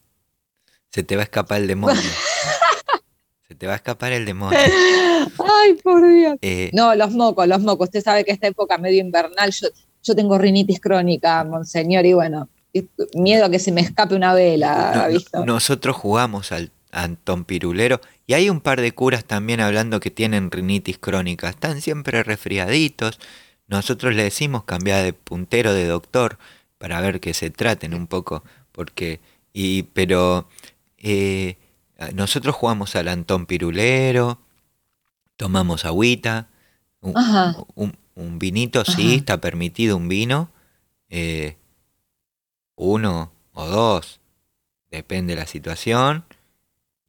Se te va a escapar el demonio. Se te va a escapar el demonio.
Ay, por Dios.
Eh,
No, los mocos, los mocos. Usted sabe que esta época medio invernal, yo, yo tengo rinitis crónica, monseñor, y bueno, miedo a que se me escape una vela,
nosotros jugamos al Antón Pirulero y hay un par de curas también hablando que tienen rinitis crónica. Están siempre resfriaditos. Nosotros le decimos cambiar de puntero de doctor para ver que se traten un poco. Porque, y, pero eh, nosotros jugamos al Antón Pirulero, tomamos agüita, un, un- un vinito, sí,
Ajá.
está permitido un vino. eh, uno o dos, depende de la situación.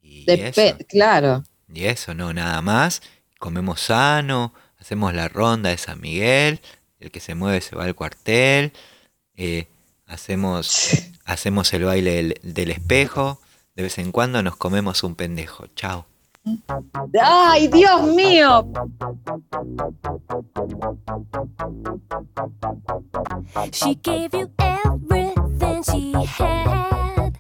Y eso,
claro.
y eso, no, nada más. Comemos sano, hacemos la ronda de San Miguel, el que se mueve se va al cuartel, eh, hacemos, hacemos el baile del, del espejo, de vez en cuando nos comemos un pendejo. Chao.
¡Ay, Dios mío!
She gave you everything she had,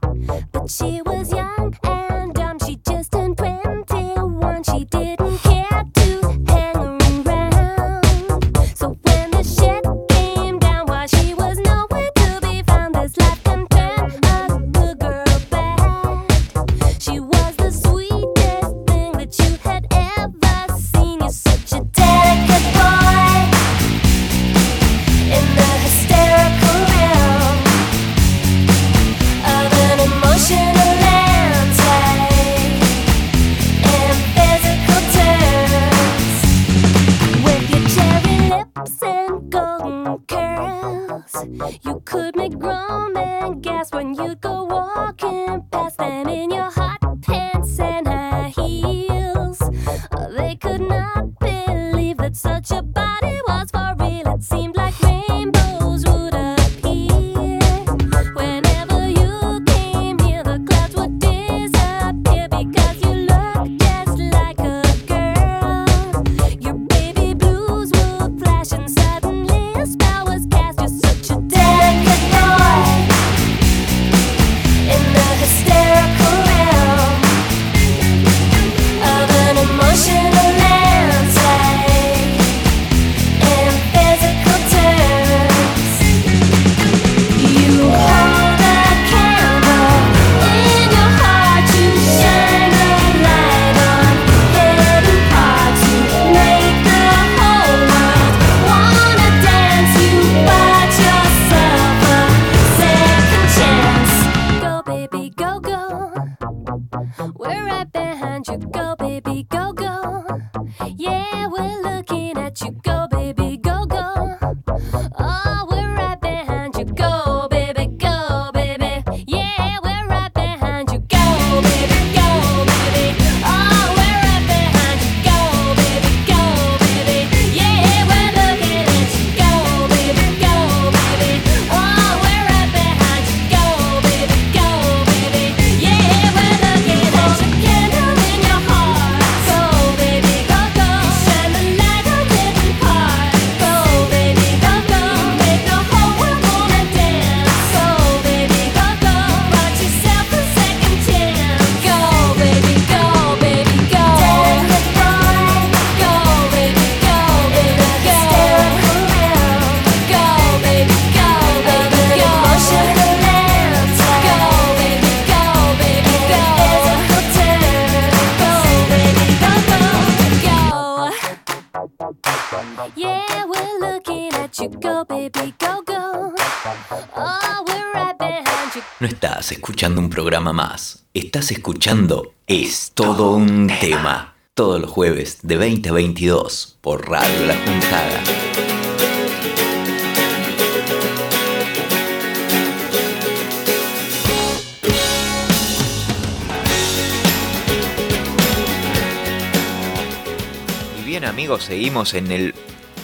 but she was young and dumb. She just turned 21. She didn't
estás escuchando un programa más. Estás escuchando Es todo un tema. Todos los jueves de 20 a 22 por Radio La Juntada.
Y bien amigos, seguimos en el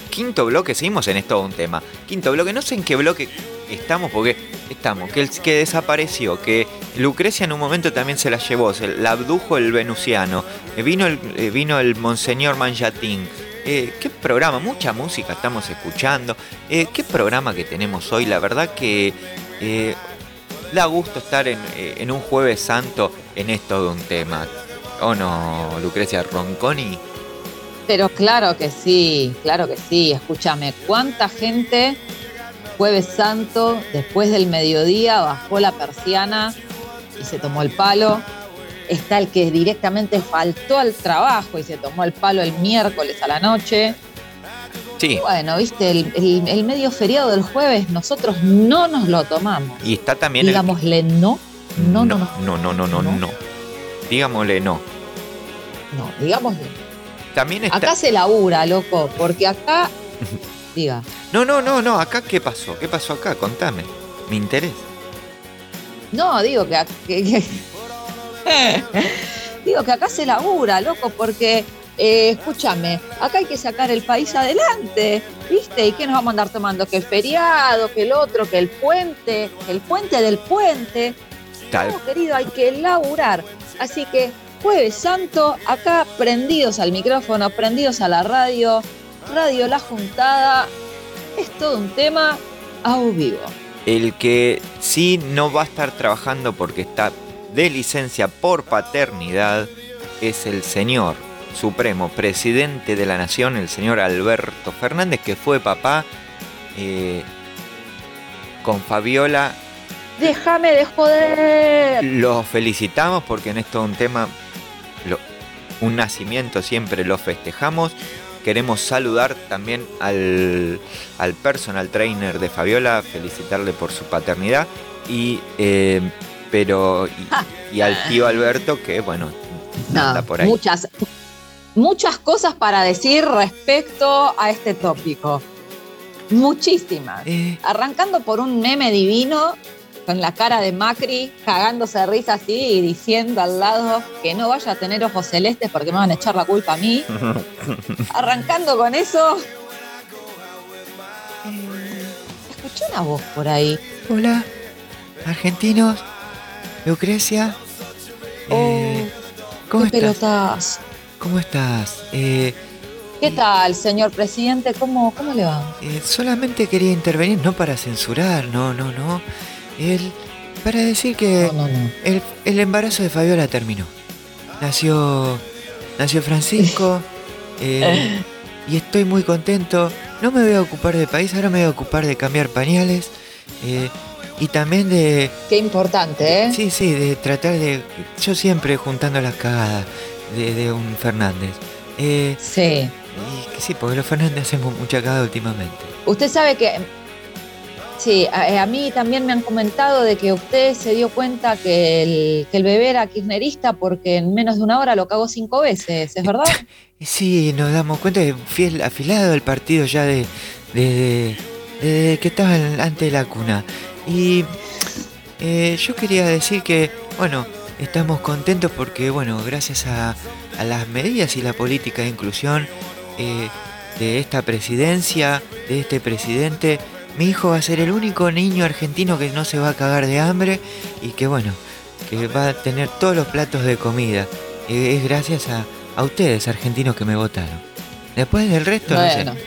quinto bloque, seguimos en esto un tema. Quinto bloque, no sé en qué bloque estamos porque estamos, que desapareció, que Lucrecia en un momento también se la llevó, se la abdujo el venusiano, eh, vino el, eh, vino el Monseñor Manjatín. Eh, qué programa, mucha música estamos escuchando. Qué programa que tenemos hoy, la verdad que da gusto estar en, en un jueves santo en esto de un tema. ¿O no, Lucrecia Ronconi?
Pero claro que sí, claro que sí. Escúchame, ¿cuánta gente jueves santo, después del mediodía, bajó la persiana y se tomó el palo? Está el que directamente faltó al trabajo y se tomó el palo el miércoles a la noche.
Sí.
Bueno, viste, el, el- el medio feriado del jueves nosotros no nos lo tomamos.
Y está también el-
Digámosle no, no, no, no,
no, no, no, no, no. Digámosle no.
no, digámosle.
También está.
Acá se labura, loco, porque acá, diga,
No, no, no, no. Acá qué pasó. ¿Qué pasó acá? Contame. Me interesa.
No, digo que, que- que- digo que acá se labura, loco, porque eh, escúchame, acá hay que sacar el país adelante, ¿viste? ¿Y qué nos vamos a andar tomando? Que el feriado, que el otro, que el puente, el puente del puente.
Tal.
No, querido, hay que laburar. Así que jueves santo, acá prendidos al micrófono, prendidos a la radio, Radio La Juntada, es todo un tema a vivo.
El que sí no va a estar trabajando porque está de licencia por paternidad es el señor supremo presidente de la nación, el señor Alberto Fernández, que fue papá eh, con Fabiola.
Déjame de joder.
Lo felicitamos porque en esto un tema, lo- un nacimiento siempre lo festejamos. Queremos saludar también al, al personal trainer de Fabiola, felicitarle por su paternidad y eh, pero y, y al tío Alberto que bueno anda por ahí.
Muchas, muchas cosas para decir respecto a este tópico. Muchísimas.
Eh.
Arrancando por un meme divino con la cara de Macri cagándose de risa así y diciendo al lado que no vaya a tener ojos celestes porque me van a echar la culpa a mí. Arrancando con eso. Escuché una voz por ahí.
Hola, argentinos, Lucrecia. Eh, ¿Cómo
Oh, qué
estás?
pelotas.
¿Cómo estás? Eh,
¿Qué tal, señor presidente? ¿Cómo, cómo le va?
Eh, solamente quería intervenir, no para censurar, no, no, no. El, para decir que El, el embarazo de Fabiola terminó. Nació, nació Francisco eh, y estoy muy contento. No me voy a ocupar de país, ahora me voy a ocupar de cambiar pañales eh, y también de...
Qué importante, ¿eh?
Sí, sí, de tratar de... Yo siempre juntando las cagadas de, de un Fernández. Eh,
sí.
Y sí, porque los Fernández hacemos mucha cagada últimamente.
Usted sabe que, sí, a, a mí también me han comentado de que usted se dio cuenta que el, que el bebé era kirchnerista porque en menos de una hora lo cagó cinco veces, ¿es verdad?
Sí, nos damos cuenta que fiel afilado el partido ya de, que estaba de la cuna. Y eh, yo quería decir que, bueno, estamos contentos porque, bueno, gracias a, a las medidas y la política de inclusión eh, de esta presidencia, de este presidente, mi hijo va a ser el único niño argentino que no se va a cagar de hambre y que, bueno, que va a tener todos los platos de comida. Eh, es gracias a, a ustedes, argentinos, que me votaron. Después del resto, no
Bueno.
sé.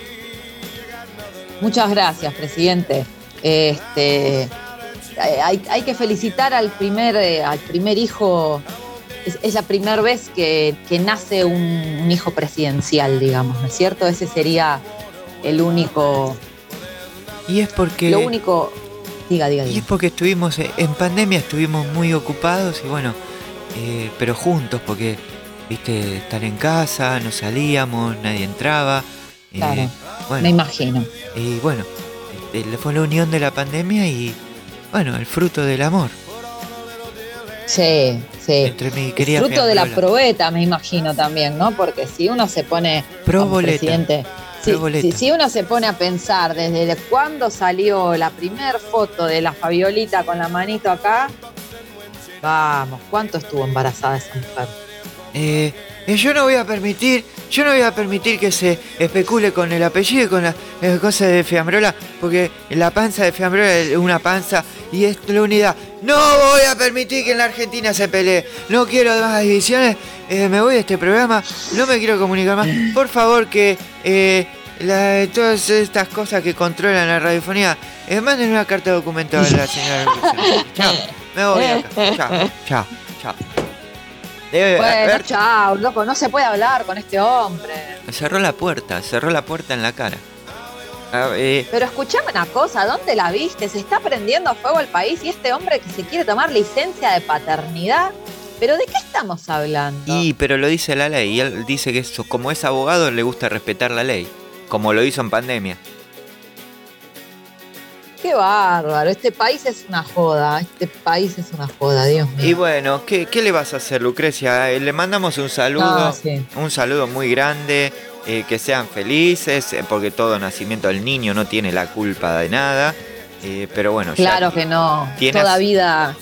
Muchas gracias, presidente. Este, hay, que felicitar al primer, eh, al primer hijo. Es, la primera vez que, que nace un hijo presidencial, digamos, ¿no es cierto? Ese sería el único.
Y es porque.
Lo único. Diga, diga,
Y
diga.
es porque estuvimos, eh, en pandemia estuvimos muy ocupados y bueno, eh, pero juntos porque, viste, estar en casa, no salíamos, nadie entraba. eh,
Claro,
bueno,
me imagino.
Y bueno, este, fue la unión de la pandemia y, bueno, el fruto del amor.
Sí, sí.
Entre mi querida
Fruto de la probeta, me imagino también, ¿no? Porque si uno se pone como
Proboleta.
presidente, si, uno se pone a pensar desde cuándo salió la primer foto de la Fabiolita con la manito acá, vamos, ¿cuánto estuvo embarazada esa mujer?
Eh, eh, yo no voy a permitir, yo no voy a permitir que se especule con el apellido y con la eh, cosa de Fiambrola, porque la panza de Fiambrola es una panza y es la unidad. No voy a permitir que en la Argentina se pelee. No quiero más divisiones. eh, me voy de este programa. No me quiero comunicar más. Por favor que eh, la- todas estas cosas que controlan la radiofonía, eh, manden una carta de documento a la señora. Chao. Me voy acá. Chao. Chao. Chao. Debe
Bueno,
haber-
chao, loco, no se puede hablar con este hombre.
Cerró la puerta, cerró la puerta en la cara. Ah, eh,
Pero escuchame una cosa, ¿dónde la viste? Se está prendiendo a fuego el país y este hombre que se quiere tomar licencia de paternidad. ¿Pero de qué estamos hablando?
y pero lo dice la ley, y él dice que eso, como es abogado le gusta respetar la ley, como lo hizo en pandemia.
Qué bárbaro, este país es una joda, este país es una joda, Dios mío.
Y bueno, ¿qué, qué le vas a hacer, Lucrecia? Eh, le mandamos un saludo,
No, sí.
un saludo muy grande, eh, que sean felices, eh, porque todo nacimiento del niño no tiene la culpa de nada. eh, pero bueno, ya
Claro que no.
tienes-
Toda vida,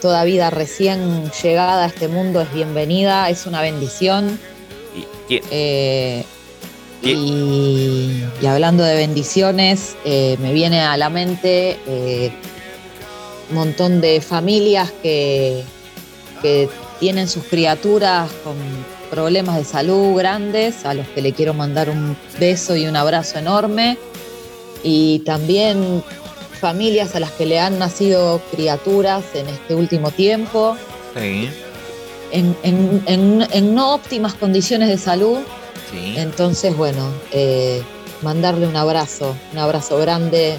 toda vida recién llegada a este mundo es bienvenida, es una bendición. Eh, y, y hablando de bendiciones, eh, me viene a la mente eh, un montón de familias que, que tienen sus criaturas con problemas de salud grandes, a los que le quiero mandar un beso y un abrazo enorme. Y también familias a las que le han nacido criaturas en este último tiempo,
Sí,
en, en- en- en no óptimas condiciones de salud.
sí.
Entonces, bueno, eh, mandarle un abrazo, un abrazo grande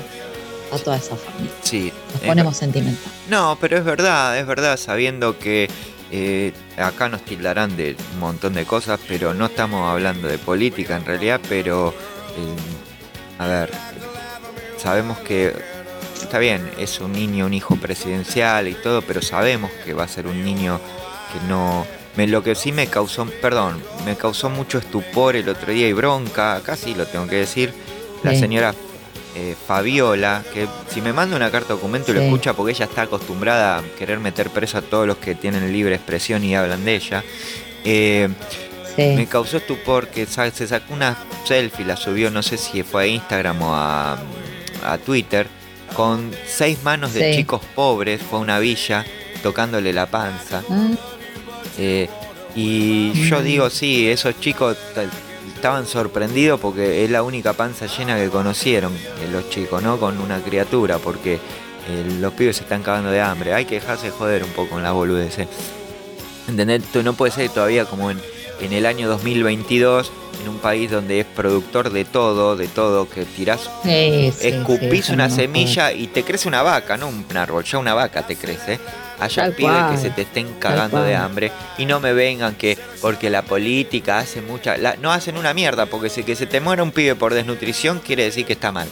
a toda esa familia.
sí.
Nos ponemos sentimental.
No, pero es verdad, es verdad, sabiendo que eh, acá nos tildarán de un montón de cosas, pero no estamos hablando de política en realidad, pero eh, a ver, sabemos que está bien, es un niño, un hijo presidencial y todo, pero sabemos que va a ser un niño que no... Me, lo que sí me causó, perdón, me causó mucho estupor el otro día y bronca, casi lo tengo que decir, la
Sí.
señora eh, Fabiola, que si me manda una carta documento y lo escucha porque ella está acostumbrada a querer meter preso a todos los que tienen libre expresión y hablan de ella. eh,
Sí.
Me causó estupor que se sacó una selfie, la subió, no sé si fue a Instagram o a, a Twitter, con seis manos de chicos pobres, fue a una villa, tocándole la panza.
Ah,
Eh, y yo digo, sí, esos chicos estaban sorprendidos porque es la única panza llena que conocieron eh, los chicos, ¿no? Con una criatura, porque eh, los pibes se están cagando de hambre. Hay que dejarse joder un poco en las boludeces. ¿Entendés? Tú no puede ser todavía como en, en el año 2022, en un país donde es productor de todo, de todo, que tirás,
sí, sí,
escupís
sí,
una semilla y te crece una vaca, no un árbol, ya una vaca te crece. Haya
Tal cual,
que se te estén cagando de hambre y no me vengan que porque la política hace mucha... la- no hacen una mierda, porque si que se te muera un pibe por desnutrición quiere decir que está mal.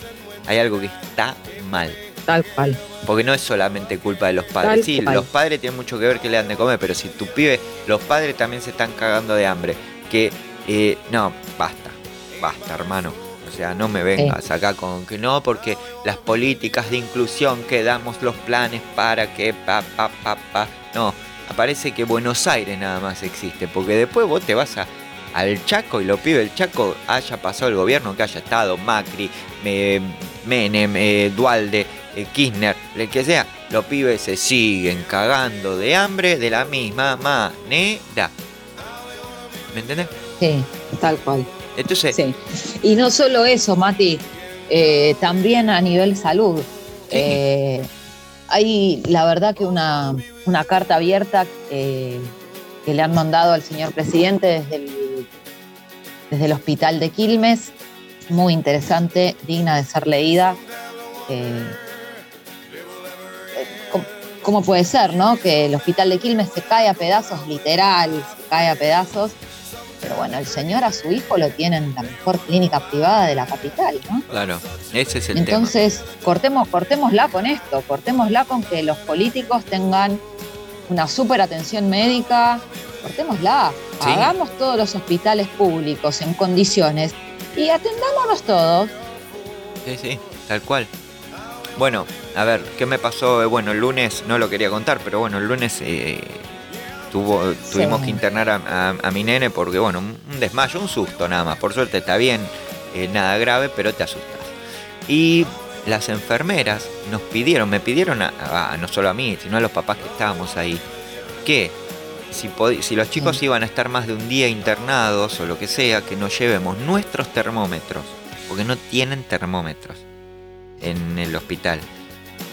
Hay algo que está mal.
Tal cual.
Porque no es solamente culpa de los padres.
Tal
sí,
cual.
los padres tienen mucho que ver que le dan de comer, pero si tu pibe, los padres también se están cagando de hambre. Que, eh, no, basta, basta, hermano. O sea, no me vengas acá con que no, porque las políticas de inclusión que damos los planes para que pa, pa, pa, pa. No, parece que Buenos Aires nada más existe, porque después vos te vas a, al Chaco y lo pibes el Chaco haya pasado el gobierno que haya estado, Macri, eh, Menem, eh, Dualde, eh, Kirchner, el que sea, los pibes se siguen cagando de hambre de la misma manera. ¿Me entendés?
Sí, tal cual.
Entonces,
Sí. Y no solo eso, Mati, eh, también a nivel salud. Eh, hay, la verdad, que una, una carta abierta eh, que le han mandado al señor presidente desde el, desde el hospital de Quilmes, muy interesante, digna de ser leída. Eh, eh, ¿cómo, puede ser, no? Que el hospital de Quilmes se cae a pedazos, literal, se cae a pedazos. Pero bueno, el señor a su hijo lo tiene en la mejor clínica privada de la capital, ¿no?
Claro, ese es el
Entonces, cortemos, cortémosla con esto, cortémosla con que los políticos tengan una súper atención médica, cortémosla,
Sí.
hagamos todos los hospitales públicos en condiciones y atendámonos todos.
tema. Sí, sí, tal cual. Bueno, a ver, ¿qué me pasó? Eh, Bueno, el lunes no lo quería contar, pero bueno, el lunes eh, tuvo, tuvimos
Sí.
que internar a, a- a mi nene porque, bueno, un, desmayo, un susto nada más. Por suerte está bien, eh, nada grave, pero te asustas. Y las enfermeras nos pidieron, me pidieron, a, a- no solo a mí, sino a los papás que estábamos ahí, que si los chicos iban a estar más de un día internados o lo que sea, que nos llevemos nuestros termómetros, porque no tienen termómetros en el hospital.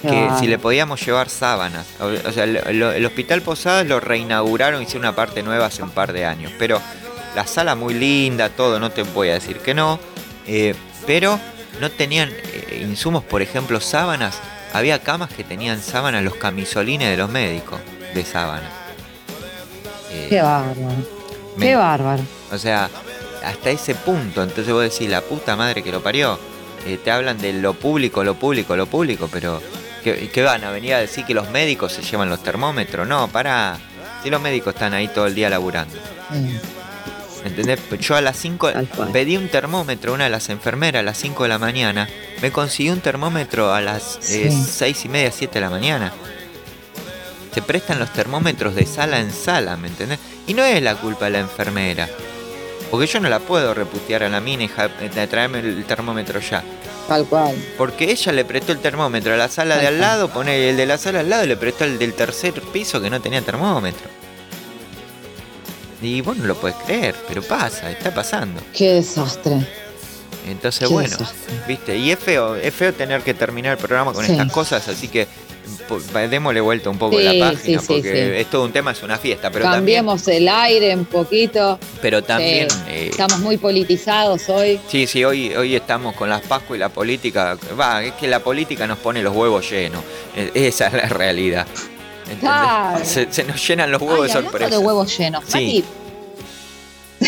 Que
Claro.
si le podíamos llevar sábanas. O, o sea, lo- lo- el hospital Posadas lo reinauguraron, hicieron una parte nueva hace un par de años. Pero la sala muy linda, todo, no te voy a decir que no. eh, pero no tenían eh, insumos, por ejemplo, sábanas. Había camas que tenían sábanas, los camisolines de los médicos de sábanas. Eh,
Qué bárbaro,
me-
qué bárbaro.
o sea, hasta ese punto. Entonces vos decís, la puta madre que lo parió. Eh, te hablan de lo público, lo público, lo público, pero ¿qué, qué van a venir a decir que los médicos se llevan los termómetros? No, para. Si los médicos están ahí todo el día laburando.
Mm.
¿Entendés? Yo a las 5
Tal cual.
pedí un termómetro, una de las enfermeras a las 5 de la mañana. Me consiguió un termómetro a las
Sí.
6 y media, 7 de la mañana. Se prestan los termómetros de sala en sala, ¿me entendés? Y no es la culpa de la enfermera. Porque yo no la puedo reputear a la mina y de traerme el termómetro ya.
Tal cual.
Porque ella le prestó el termómetro a la sala de al lado, pone el de la sala al lado y le prestó el del tercer piso que no tenía termómetro. Y vos no lo puedes creer, pero pasa, está pasando.
Qué desastre.
Entonces,
Qué
bueno,
desastre.
viste, y es feo, es feo tener que terminar el programa con
Sí.
estas cosas, así que démosle vuelta un poco
Sí,
la página,
sí,
porque
sí.
es todo un tema, es una fiesta, pero también,
Cambiemos el aire un poquito.
pero también, eh,
Estamos muy politizados hoy.
sí, sí, hoy, hoy estamos con las Pascuas y la política, va, es que la política nos pone los huevos llenos, Eh, esa es la realidad.
Claro.
Se, se nos llenan los huevos
Ay,
de sorpresa.
de huevos llenos.
Sí.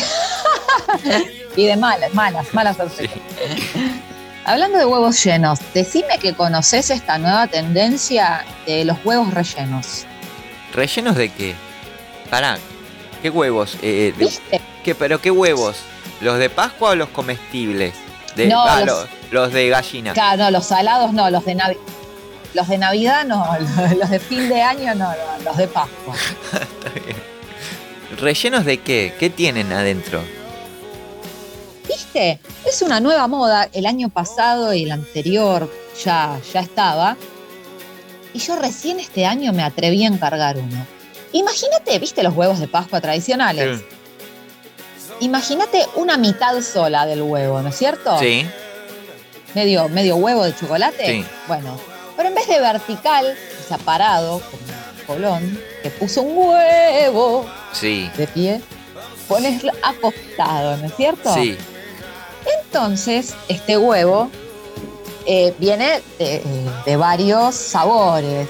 Y de malas, malas, malas sorpresas. Hablando de huevos llenos, decime que conoces esta nueva tendencia de los huevos rellenos.
¿Rellenos de qué? Pará, ¿qué huevos? Eh, de-
¿Viste?
¿qué, ¿Pero qué huevos? ¿Los de Pascua o los comestibles? De,
No,
ah,
los-
los, de gallina.
Claro, no, los salados no, los de Navidad. Los de Navidad no, los de fin de año no, no, los de Pascua.
¿Rellenos de qué? ¿Qué tienen adentro?
¿Viste? Es una nueva moda. El año pasado y el anterior ya, ya estaba. Y yo recién este año me atreví a encargar uno. Imagínate, ¿viste los huevos de Pascua tradicionales? Imagínate una mitad sola del huevo, ¿no es cierto?
Sí,
Medio, medio huevo de chocolate.
Sí.
Bueno, pero en vez de vertical, o sea, parado, como colón, que puso un huevo
sí,
de pie, pones acostado, ¿no es cierto?
sí.
Entonces, este huevo eh, viene de, de varios sabores.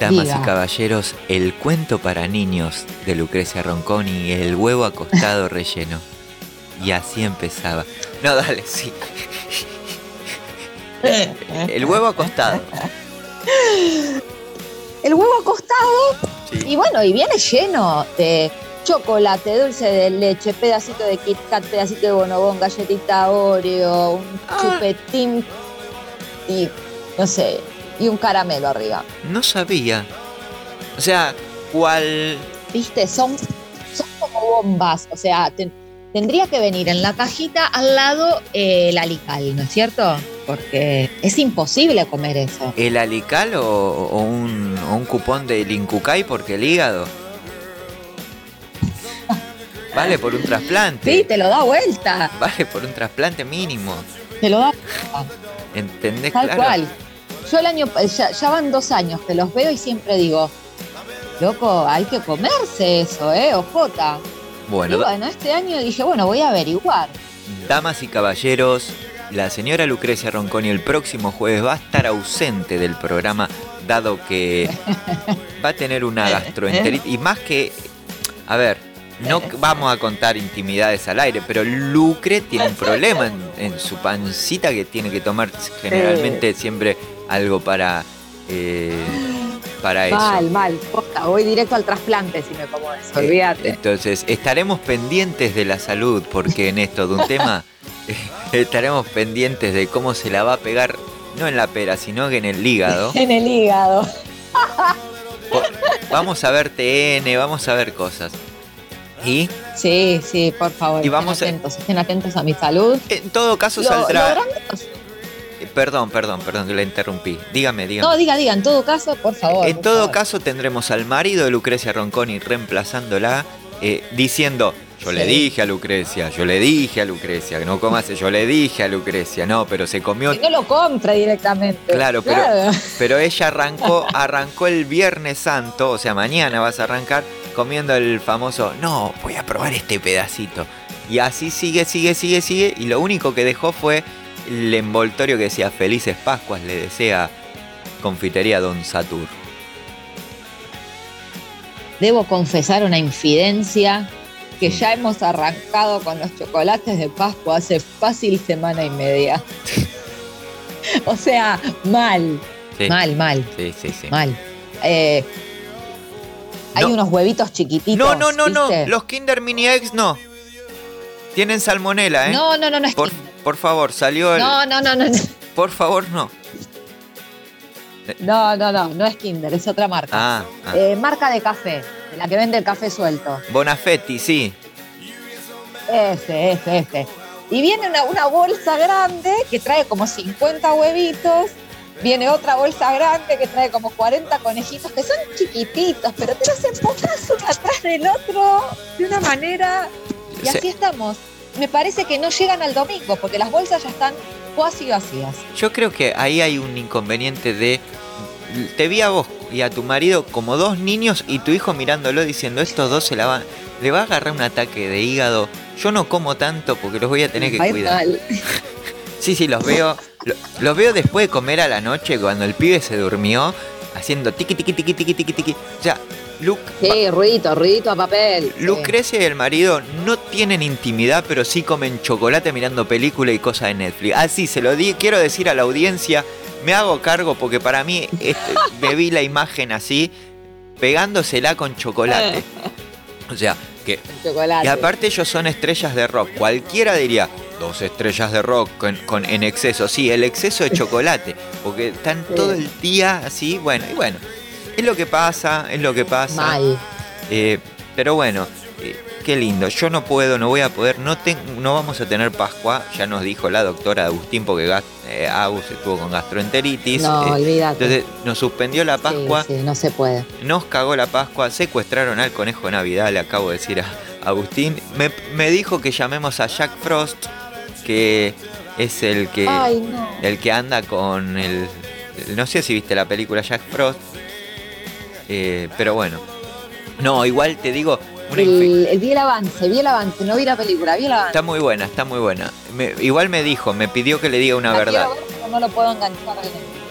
Damas
Diga.
y caballeros, el cuento para niños de Lucrecia Ronconi, el huevo acostado relleno. Y así empezaba. No, dale, sí. El huevo acostado.
El huevo acostado,
Sí.
y bueno, y viene lleno de chocolate, dulce de leche, pedacito de Kit Kat, pedacito de bonobón, galletita Oreo, un
Ah.
chupetín y no sé, y un caramelo arriba.
No sabía. O sea, ¿cuál?
¿Viste? Son, son como bombas, o sea, ten- tendría que venir en la cajita al lado eh, el alical, ¿no es cierto? Porque es imposible comer eso.
¿El alical o, o un, o un cupón del Incucay porque el hígado? Vale por un trasplante.
Sí, te lo da vuelta,
Vale por un trasplante mínimo.
te lo da
¿Entendés?
Tal
claro.
cual. Yo el año, ya, ya van dos años que los veo y siempre digo, loco, hay que comerse eso, ¿eh? Ojota.
Bueno,
y bueno, este año dije, bueno, voy a averiguar.
damas y caballeros, la señora Lucrecia Ronconi el próximo jueves va a estar ausente del programa, dado que va a tener una gastroenteritis. Y más que. A ver, no vamos a contar intimidades al aire, pero Lucre tiene un problema en, en su pancita que tiene que tomar generalmente siempre algo para, eh, para eso.
Mal, mal. Posta, voy directo al trasplante si me como eso. Olvídate.
Entonces, estaremos pendientes de la salud, porque en esto de un tema, estaremos pendientes de cómo se la va a pegar, no en la pera, sino que en el hígado.
En el hígado.
Vamos a ver TN, vamos a ver cosas. Y
Sí, sí, por favor.
Y vamos a-
estén atentos, estén atentos a mi salud.
en todo caso
Lo-
saldrá...
lo
Eh, Perdón, perdón, perdón que la interrumpí. Dígame, dígame.
No, diga, diga, en todo caso, por favor.
En
por
todo
favor.
caso tendremos al marido de Lucrecia Ronconi reemplazándola, eh, diciendo, yo le dije a Lucrecia, yo le dije a Lucrecia, que no comas, yo le dije a Lucrecia, no, pero se comió...
Que no lo compre directamente.
Claro, pero,
Claro.
pero ella arrancó, arrancó el Viernes Santo, o sea, mañana vas a arrancar comiendo el famoso, no, voy a probar este pedacito. Y así sigue, sigue, sigue, sigue, y lo único que dejó fue el envoltorio que decía Felices Pascuas, le desea Confitería Don Satur.
Debo confesar una infidencia que ya hemos arrancado con los chocolates de Pascua hace fácil semana y media. o sea, mal,
Sí,
mal, mal,
sí, sí. sí.
mal. Eh, hay
No.
unos huevitos chiquititos.
No, no, no, no. Los Kinder Mini Eggs no. Tienen salmonela, ¿eh?
No, no, no, no es
Por, favor, salió el.
No, no, no, no.
Por favor, no.
No, no, no, no es Kinder, es otra marca.
Ah, ah.
Eh, marca de café, la que vende el café suelto.
Bonafetti, sí.
Ese, ese, ese. Y viene una, una bolsa grande que trae como 50 huevitos. Viene otra bolsa grande que trae como 40 conejitos que son chiquititos, pero te los empujas uno atrás del otro de una manera. Y
Sí.
así estamos. Me parece que no llegan al domingo porque las bolsas ya están cuasi vacías.
Yo creo que ahí hay un inconveniente de. Te vi a vos y a tu marido como dos niños y tu hijo mirándolo diciendo: Estos dos se la van. Le va a agarrar un ataque de hígado. Yo no como tanto porque los voy a tener que cuidar. Sí, sí, los veo. Lo- Los veo después de comer a la noche cuando el pibe se durmió, haciendo tiqui tiqui tiqui tiqui tiqui tiqui. O sea, Luc-
Sí, ruidito, ruidito a papel. sí.
Lucrecia y el marido no tienen intimidad, pero sí comen chocolate mirando película y cosas de Netflix. Así se lo di, quiero decir a la audiencia, me hago cargo porque para mí este, me vi la imagen así, pegándosela con chocolate. O sea, que
Chocolate.
y aparte ellos son estrellas de rock. Cualquiera diría, dos estrellas de rock con, con- en exceso. Sí, el exceso de chocolate. Porque están todo el día así. Bueno, y bueno. Es lo que pasa, es lo que pasa.
Mal.
Eh, pero bueno, eh, qué lindo. Yo no puedo, no voy a poder. No, ten- no vamos a tener Pascua. Ya nos dijo la doctora Agustín porque gas- eh, Agus estuvo con gastroenteritis.
No, olvídate.
entonces nos suspendió la
Sí,
Pascua.
sí, no se puede.
Nos cagó la Pascua, secuestraron al conejo de Navidad, le acabo de decir a Agustín. Me, me dijo que llamemos a Jack Frost, que es el que,
Ay, no.
el que anda con el... No sé si viste la película Jack Frost, eh, pero bueno. No, igual te digo,
El, el- vi el avance, vi el avance, no vi la película, vi el avance.
está muy buena, está muy buena. Me- igual me dijo, me pidió que le diga una
La
verdad.
quiero ver, pero no lo puedo enganchar.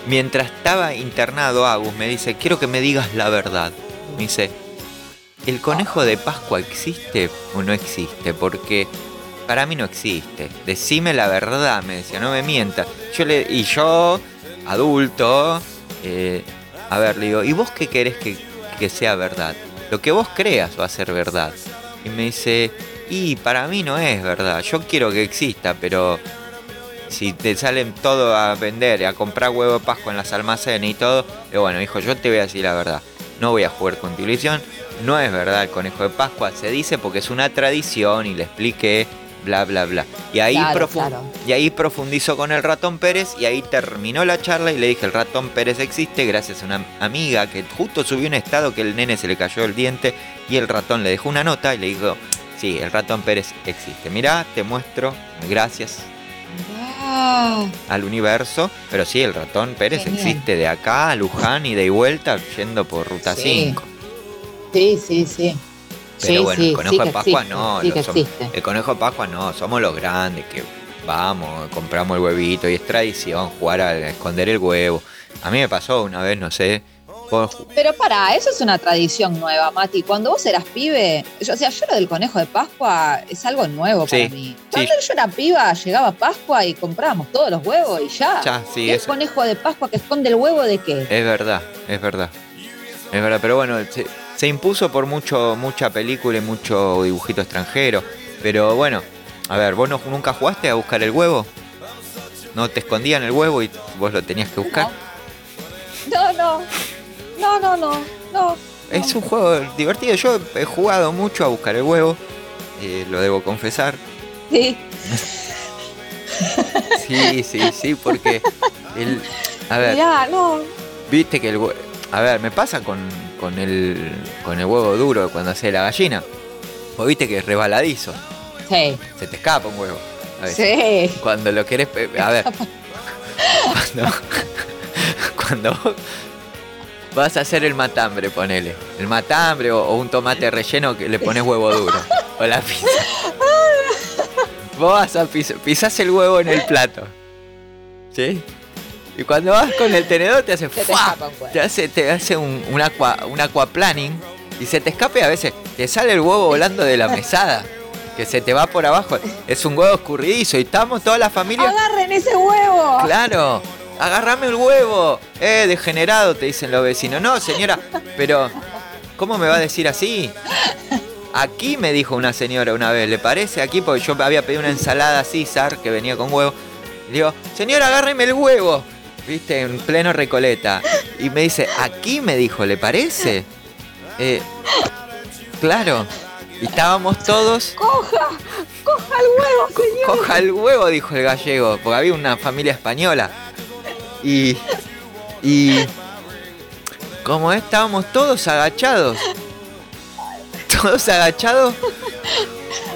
Mientras estaba internado, Agus me dice, quiero que me digas la verdad. Me dice, ¿el conejo de Pascua existe o no existe? Porque para mí no existe. Decime la verdad, me decía, no me mientas. Yo le, y yo, adulto, eh, a ver, le digo, ¿y vos qué querés que, sea verdad? Lo que vos creas va a ser verdad. Y me dice, y para mí no es verdad. Yo quiero que exista, pero si te salen todo a vender, a comprar huevo de Pascua en las almacenes y todo, y bueno, hijo, yo te voy a decir la verdad. No voy a jugar con tu ilusión. No es verdad el conejo de Pascua. Se dice porque es una tradición y le expliqué, bla, bla, bla. Y ahí,
Claro,
y ahí profundizó con el ratón Pérez y ahí terminó la charla y le dije, el ratón Pérez existe gracias a una amiga que justo subió un estado que el nene se le cayó el diente y el ratón le dejó una nota y le dijo, sí, el ratón Pérez existe. Mirá, te muestro, gracias al universo, pero sí, el ratón Pérez
Genial.
existe de acá a Luján y de vuelta yendo por ruta
Sí.
5.
sí, sí, sí.
Pero
sí,
bueno,
sí,
el conejo
sí
de Pascua
existe,
no,
Sí
lo
que
som-
existe.
el conejo de Pascua no, somos los grandes que vamos, compramos el huevito y es tradición jugar a esconder el huevo. A mí me pasó una vez, no sé,
Pero para, eso es una tradición nueva, Mati. Cuando vos eras pibe, yo, o sea, yo lo del conejo de Pascua es algo nuevo
Sí,
para mí.
sí.
Cuando yo era piba, llegaba Pascua y comprábamos todos los huevos y ya.
Ya, sí,
¿Qué
eso.
conejo de Pascua que esconde el huevo de qué?
Es verdad, es verdad. Es verdad, pero bueno, se, impuso por mucho, mucha película y mucho dibujito extranjero. Pero bueno, a ver, ¿vos no- nunca jugaste a buscar el huevo? ¿No te escondían el huevo y vos lo tenías que buscar?
No, no. No, no, no. No.
Es un juego divertido. Yo he jugado mucho a buscar el huevo, eh, lo debo confesar.
Sí.
Sí, sí, sí, porque el, a ver,
Mirá, no.
viste que el hue- a ver, me pasa con, con el con el huevo duro cuando hace la gallina. Vos viste que es rebaladizo,
Sí.
se te escapa un huevo. a veces.
Sí.
Cuando lo querés, a ver, cuando, cuando vos vas a hacer el matambre, ponele, el matambre o, o un tomate relleno que le pones huevo duro o la pizza. Vos vas a pis, pisás el huevo en el plato, ¿sí? Y cuando vas con el tenedor te hace
Se te
hace, te hace un, un, aqua, un aquaplaning y se te escape a veces, te sale el huevo volando de la mesada, que se te va por abajo. Es un huevo escurridizo y estamos toda la familia.
Agarren ese huevo.
Claro, agárrame el huevo. Eh, degenerado, te dicen los vecinos. No, señora, pero ¿cómo me va a decir así? Aquí me dijo una señora una vez, ¿le parece? Aquí, porque yo había pedido una ensalada César que venía con huevo. Le digo, señora, agárreme el huevo. Viste, en pleno recoleta. Y me dice, aquí me dijo, ¿le parece? Eh, claro. Y estábamos todos.
Coja, coja el huevo, señor.
Coja el huevo, dijo el gallego, porque había una familia española. Y. Y. Como estábamos todos agachados. Todos agachados.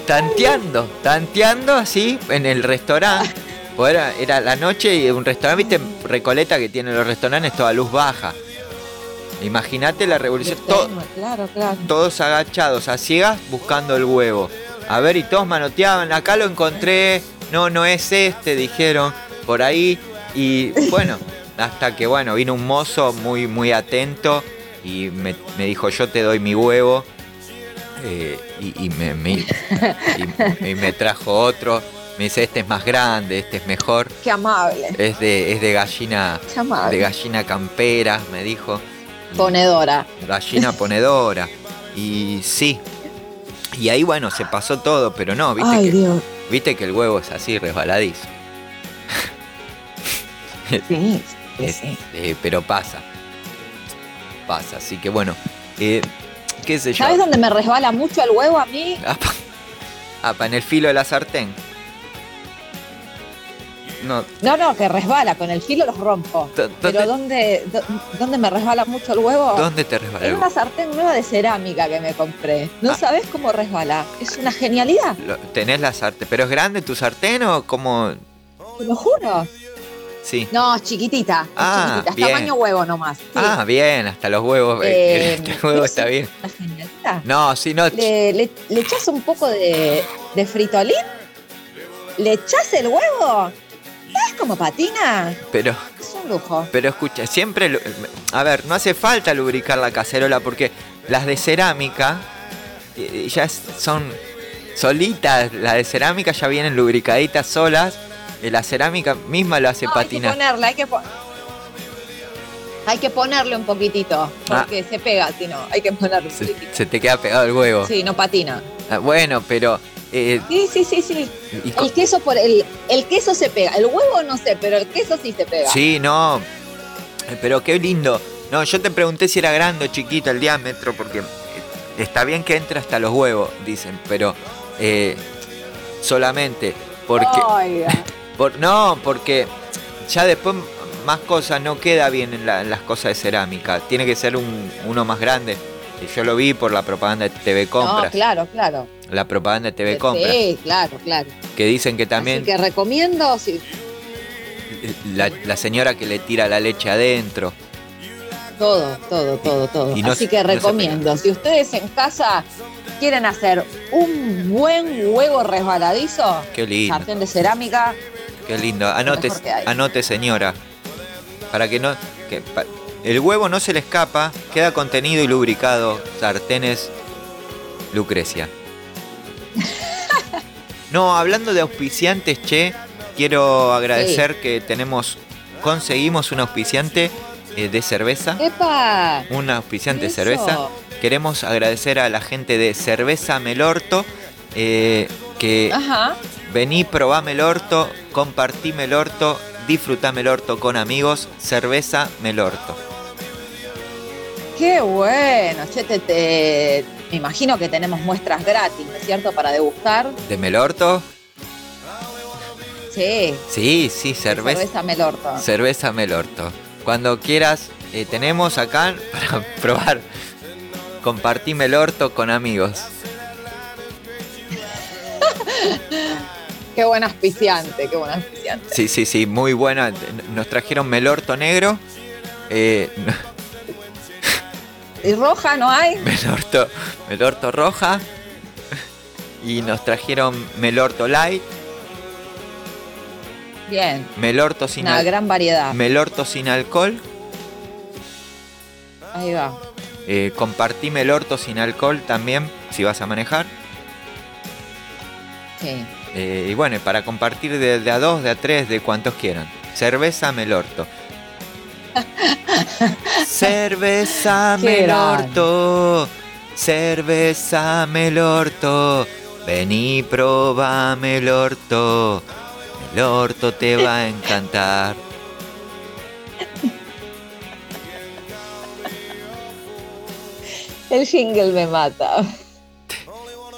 Tanteando, tanteando así en el restaurante. Pues Era, era la noche y un restaurante, viste, Recoleta que tiene los restaurantes toda luz baja. Imagínate la revolución. to-
Claro, claro.
todos agachados, a ciegas, buscando el huevo. A ver, y todos manoteaban, acá lo encontré, no, no es este, dijeron, por ahí. Y bueno, hasta que bueno, vino un mozo muy, muy atento y me, me dijo, yo te doy mi huevo. eh, y, y me, me- y- y me trajo otro. Me dice, este es más grande, este es mejor.
Qué amable.
Es de, es de gallina,
Qué amable.
de gallina campera, me dijo.
Ponedora.
Gallina ponedora. Y sí. Y ahí, bueno, se pasó todo, pero no, viste,
Ay,
que,
Dios.
viste que el huevo es así, resbaladizo.
Sí, sí,
eh, pero pasa. Pasa, así que bueno. eh, ¿Qué sé yo?
¿Sabes dónde me resbala mucho el huevo a mí?
Apa, apa, en el filo de la sartén. No,
No, no, que resbala, con el filo los rompo.
¿Dó-
Pero ¿dónde, dó- ¿dónde me resbala mucho el huevo?
¿dónde te resbala el
una sartén nueva de cerámica que me compré. ¿No
Ah.
sabes cómo resbala? Es una genialidad,
Lo- ¿Tenés la sartén? ¿Pero es grande tu sartén o como...?
te lo juro.
Sí.
No, es chiquitita. es
Ah,
chiquitita, es
bien.
tamaño huevo nomás. Sí,
Ah, bien, hasta los huevos. eh, este huevo
es
está bien. No, sí, no.
Le, le, le echas un poco de, de fritolín, le echas el huevo. ¿Sabes cómo patina?
Pero...
Es un lujo.
Pero escucha, siempre, a ver, no hace falta lubricar la cacerola porque las de cerámica eh, ya son solitas, las de cerámica ya vienen lubricaditas solas, y la cerámica misma lo hace
No, hay que
patinar.
ponerle, hay que, po- hay que ponerle un poquitito, porque se pega, si no, hay que ponerle un
Ah. Se,
poquitito.
se te queda pegado el huevo.
Sí, no patina.
Ah, Bueno, pero eh,
Sí, sí, sí, sí. El queso por el, el queso se pega. El huevo no sé, pero el queso sí se pega.
sí, no, Eh, pero qué lindo. No, yo te pregunté si era grande o chiquito el diámetro porque eh, está bien que entre hasta los huevos, dicen, pero eh, solamente porque
Oiga.
Por, no, porque ya después más cosas no queda bien en, la- en las cosas de cerámica. Tiene que ser un, uno más grande. Y Yo lo vi por la propaganda de TV
No,
Compras.
claro, claro.
La propaganda de TV Compras.
Sí, claro, claro.
Que dicen que
Así
también
que recomiendo, sí,
la, la señora que le tira la leche adentro.
todo, todo, todo, todo.
y no
Así que
no
recomiendo, si ustedes en casa quieren hacer un buen huevo resbaladizo,
Qué lindo,
sartén de cerámica,
qué lindo. Anote, anote señora. Para que no. que pa- El huevo no se le escapa, queda contenido y lubricado. Sartenes Lucrecia. No, hablando de auspiciantes, che, quiero agradecer que tenemos, conseguimos un auspiciante eh, de cerveza.
¡Epa!
Un auspiciante de cerveza. Queremos agradecer a la gente de Cerveza Melorto, eh, que
Ajá.
vení, probá Melorto, compartí Melorto, disfrutá Melorto con amigos. Cerveza Melorto.
Qué bueno. Che, te, te- me imagino que tenemos muestras gratis, ¿no es cierto? Para degustar.
¿De Melorto?
Sí.
Sí, sí, cerveza.
Cerveza Melorto.
Cerveza Melorto. Cuando quieras, eh, tenemos acá para probar. Compartí Melorto con amigos.
Qué buen auspiciante, qué buen auspiciante.
Sí, sí, sí, muy buena. Nos trajeron Melorto negro. eh,
¿Y roja no hay?
Melorto, Melorto roja. Y nos trajeron Melorto light.
Bien.
Melorto sin,
Una
al-
gran variedad.
Melorto sin alcohol.
Ahí va.
eh, compartí Melorto sin alcohol también, si vas a manejar.
Sí.
Eh, y bueno, para compartir de, de a dos, de a tres, de cuantos quieran. Cerveza Melorto. Cerveza Melorto. Cerveza Melorto. Vení, proba Melorto. Melorto te va a encantar.
El jingle me mata.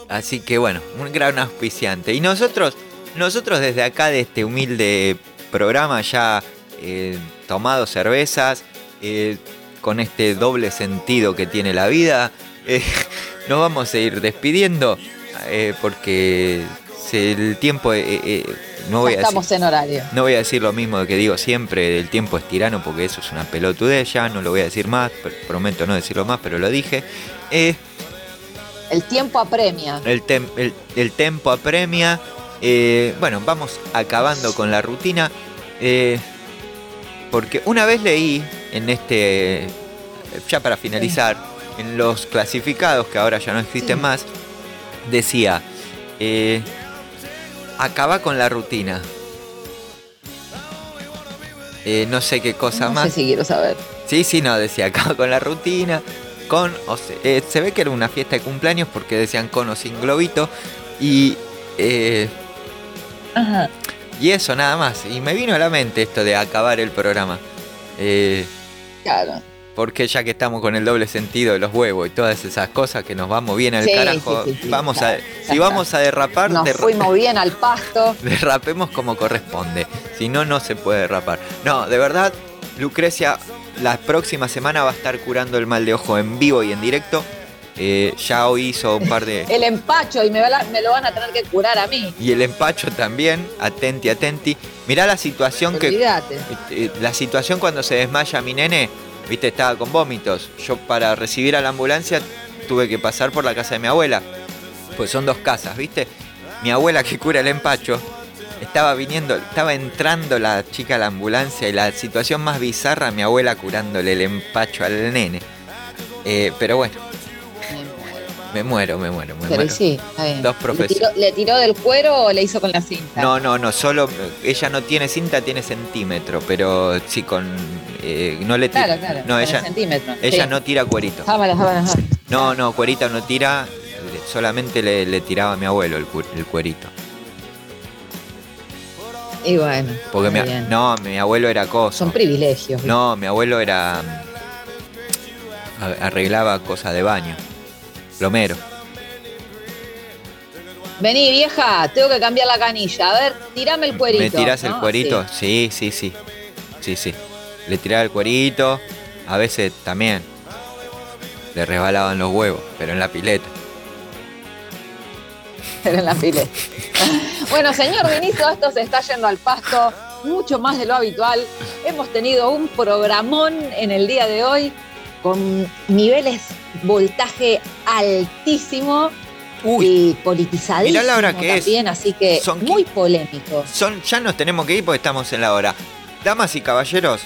Así que bueno, un gran auspiciante. Y nosotros, nosotros desde acá de este humilde programa ya eh, tomado cervezas, eh, con este doble sentido que tiene la vida, eh, nos vamos a ir despidiendo porque el tiempo, no voy a decir,
en horario.
no voy a decir lo mismo que digo siempre, el tiempo es tirano porque eso es una pelotudez, ya no lo voy a decir más, pr- prometo no decirlo más, pero lo dije.
El tiempo apremia.
el, tem- el, el tempo apremia. Bueno, vamos acabando con la rutina. eh, porque una vez leí en este. Ya para finalizar, en los clasificados que ahora ya no existen
Sí.
más, decía. eh, acaba con la rutina. Eh, no sé qué cosa
No
más.
sé si quiero saber.
Sí, sí, no, decía acaba con la rutina, con, o se, eh, se ve que era una fiesta de cumpleaños porque decían con o sin globito y, eh,
Ajá.
Y eso nada más. Y me vino a la mente esto de acabar el programa. Eh,
Claro.
porque ya que estamos con el doble sentido de los huevos y todas esas cosas que nos vamos bien al
Sí,
carajo,
sí, sí, sí,
vamos
claro,
a, si vamos a derrapar,
Nos
derra-
fuimos bien al pasto.
derrapemos como corresponde. Si no, no se puede derrapar. No, de verdad, Lucrecia, la próxima semana va a estar curando el mal de ojo en vivo y en directo. Eh, ya hoy hizo un par de.
El empacho y me, va la- me lo van a tener que curar a mí.
Y el empacho también, atenti, atenti. Mirá la situación que.
Olvídate.
eh, La situación cuando se desmaya mi nene, viste, estaba con vómitos. Yo para recibir a la ambulancia tuve que pasar por la casa de mi abuela. Pues son dos casas, viste. Mi abuela que cura el empacho, estaba viniendo, estaba entrando la chica a la ambulancia y la situación más bizarra, mi abuela curándole el empacho al nene. Eh, pero bueno, me muero, me muero, me
Pero
muero.
sí, está bien.
Dos
¿Le
profesiones.
le tiró del cuero o le hizo con la cinta?
No, no, no, solo ella no tiene cinta, tiene centímetro, pero sí con eh, no le tira.
Claro, claro.
no, ella
centímetro.
ella
Sí.
no tira cuerito.
Jámala.
No, no, cuerito no tira, eh, solamente le, le tiraba a mi abuelo el, cu- el cuerito.
Y bueno.
Porque mi, no, mi abuelo era cosa.
Son privilegios.
No, mi abuelo era mm, arreglaba cosas de baño. Plomero.
Vení, vieja, tengo que cambiar la canilla. A ver, tirame el cuerito.
¿Me tirás el
¿no?
cuerito?
Sí.
Sí, sí, sí. Sí, sí. Le tiraba el cuerito. A veces también. Le resbalaban los huevos, pero en la pileta.
Pero en la pileta. bueno, señor Vinicio, esto se está yendo al pasto, mucho más de lo habitual. Hemos tenido un programón en el día de hoy con niveles voltaje altísimo y politizadísimo
la hora que es.
también, así que
Son
muy polémico.
Son, ya nos tenemos que ir porque estamos en la hora. Damas y caballeros,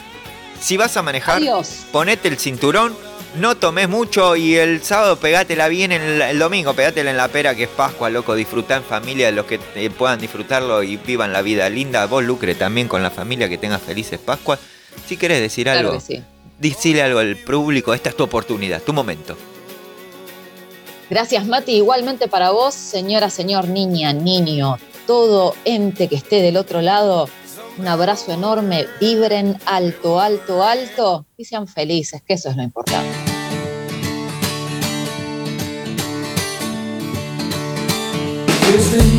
Si vas a manejar,
Adiós.
ponete el cinturón, no tomes mucho y el sábado pegátela bien, en el, el domingo pegátela en la pera que es Pascua, loco, disfrutá en familia, los que eh, puedan disfrutarlo y vivan la vida linda. Vos, Lucre, también con la familia, que tengas felices Pascuas. Si querés decir
Claro
algo,
que sí.
Decile algo al público, esta es tu oportunidad, tu momento.
Gracias, Mati. Igualmente para vos, señora, señor, niña, niño, todo ente que esté del otro lado, un abrazo enorme, vibren alto, alto, alto y sean felices, que eso es lo importante.
This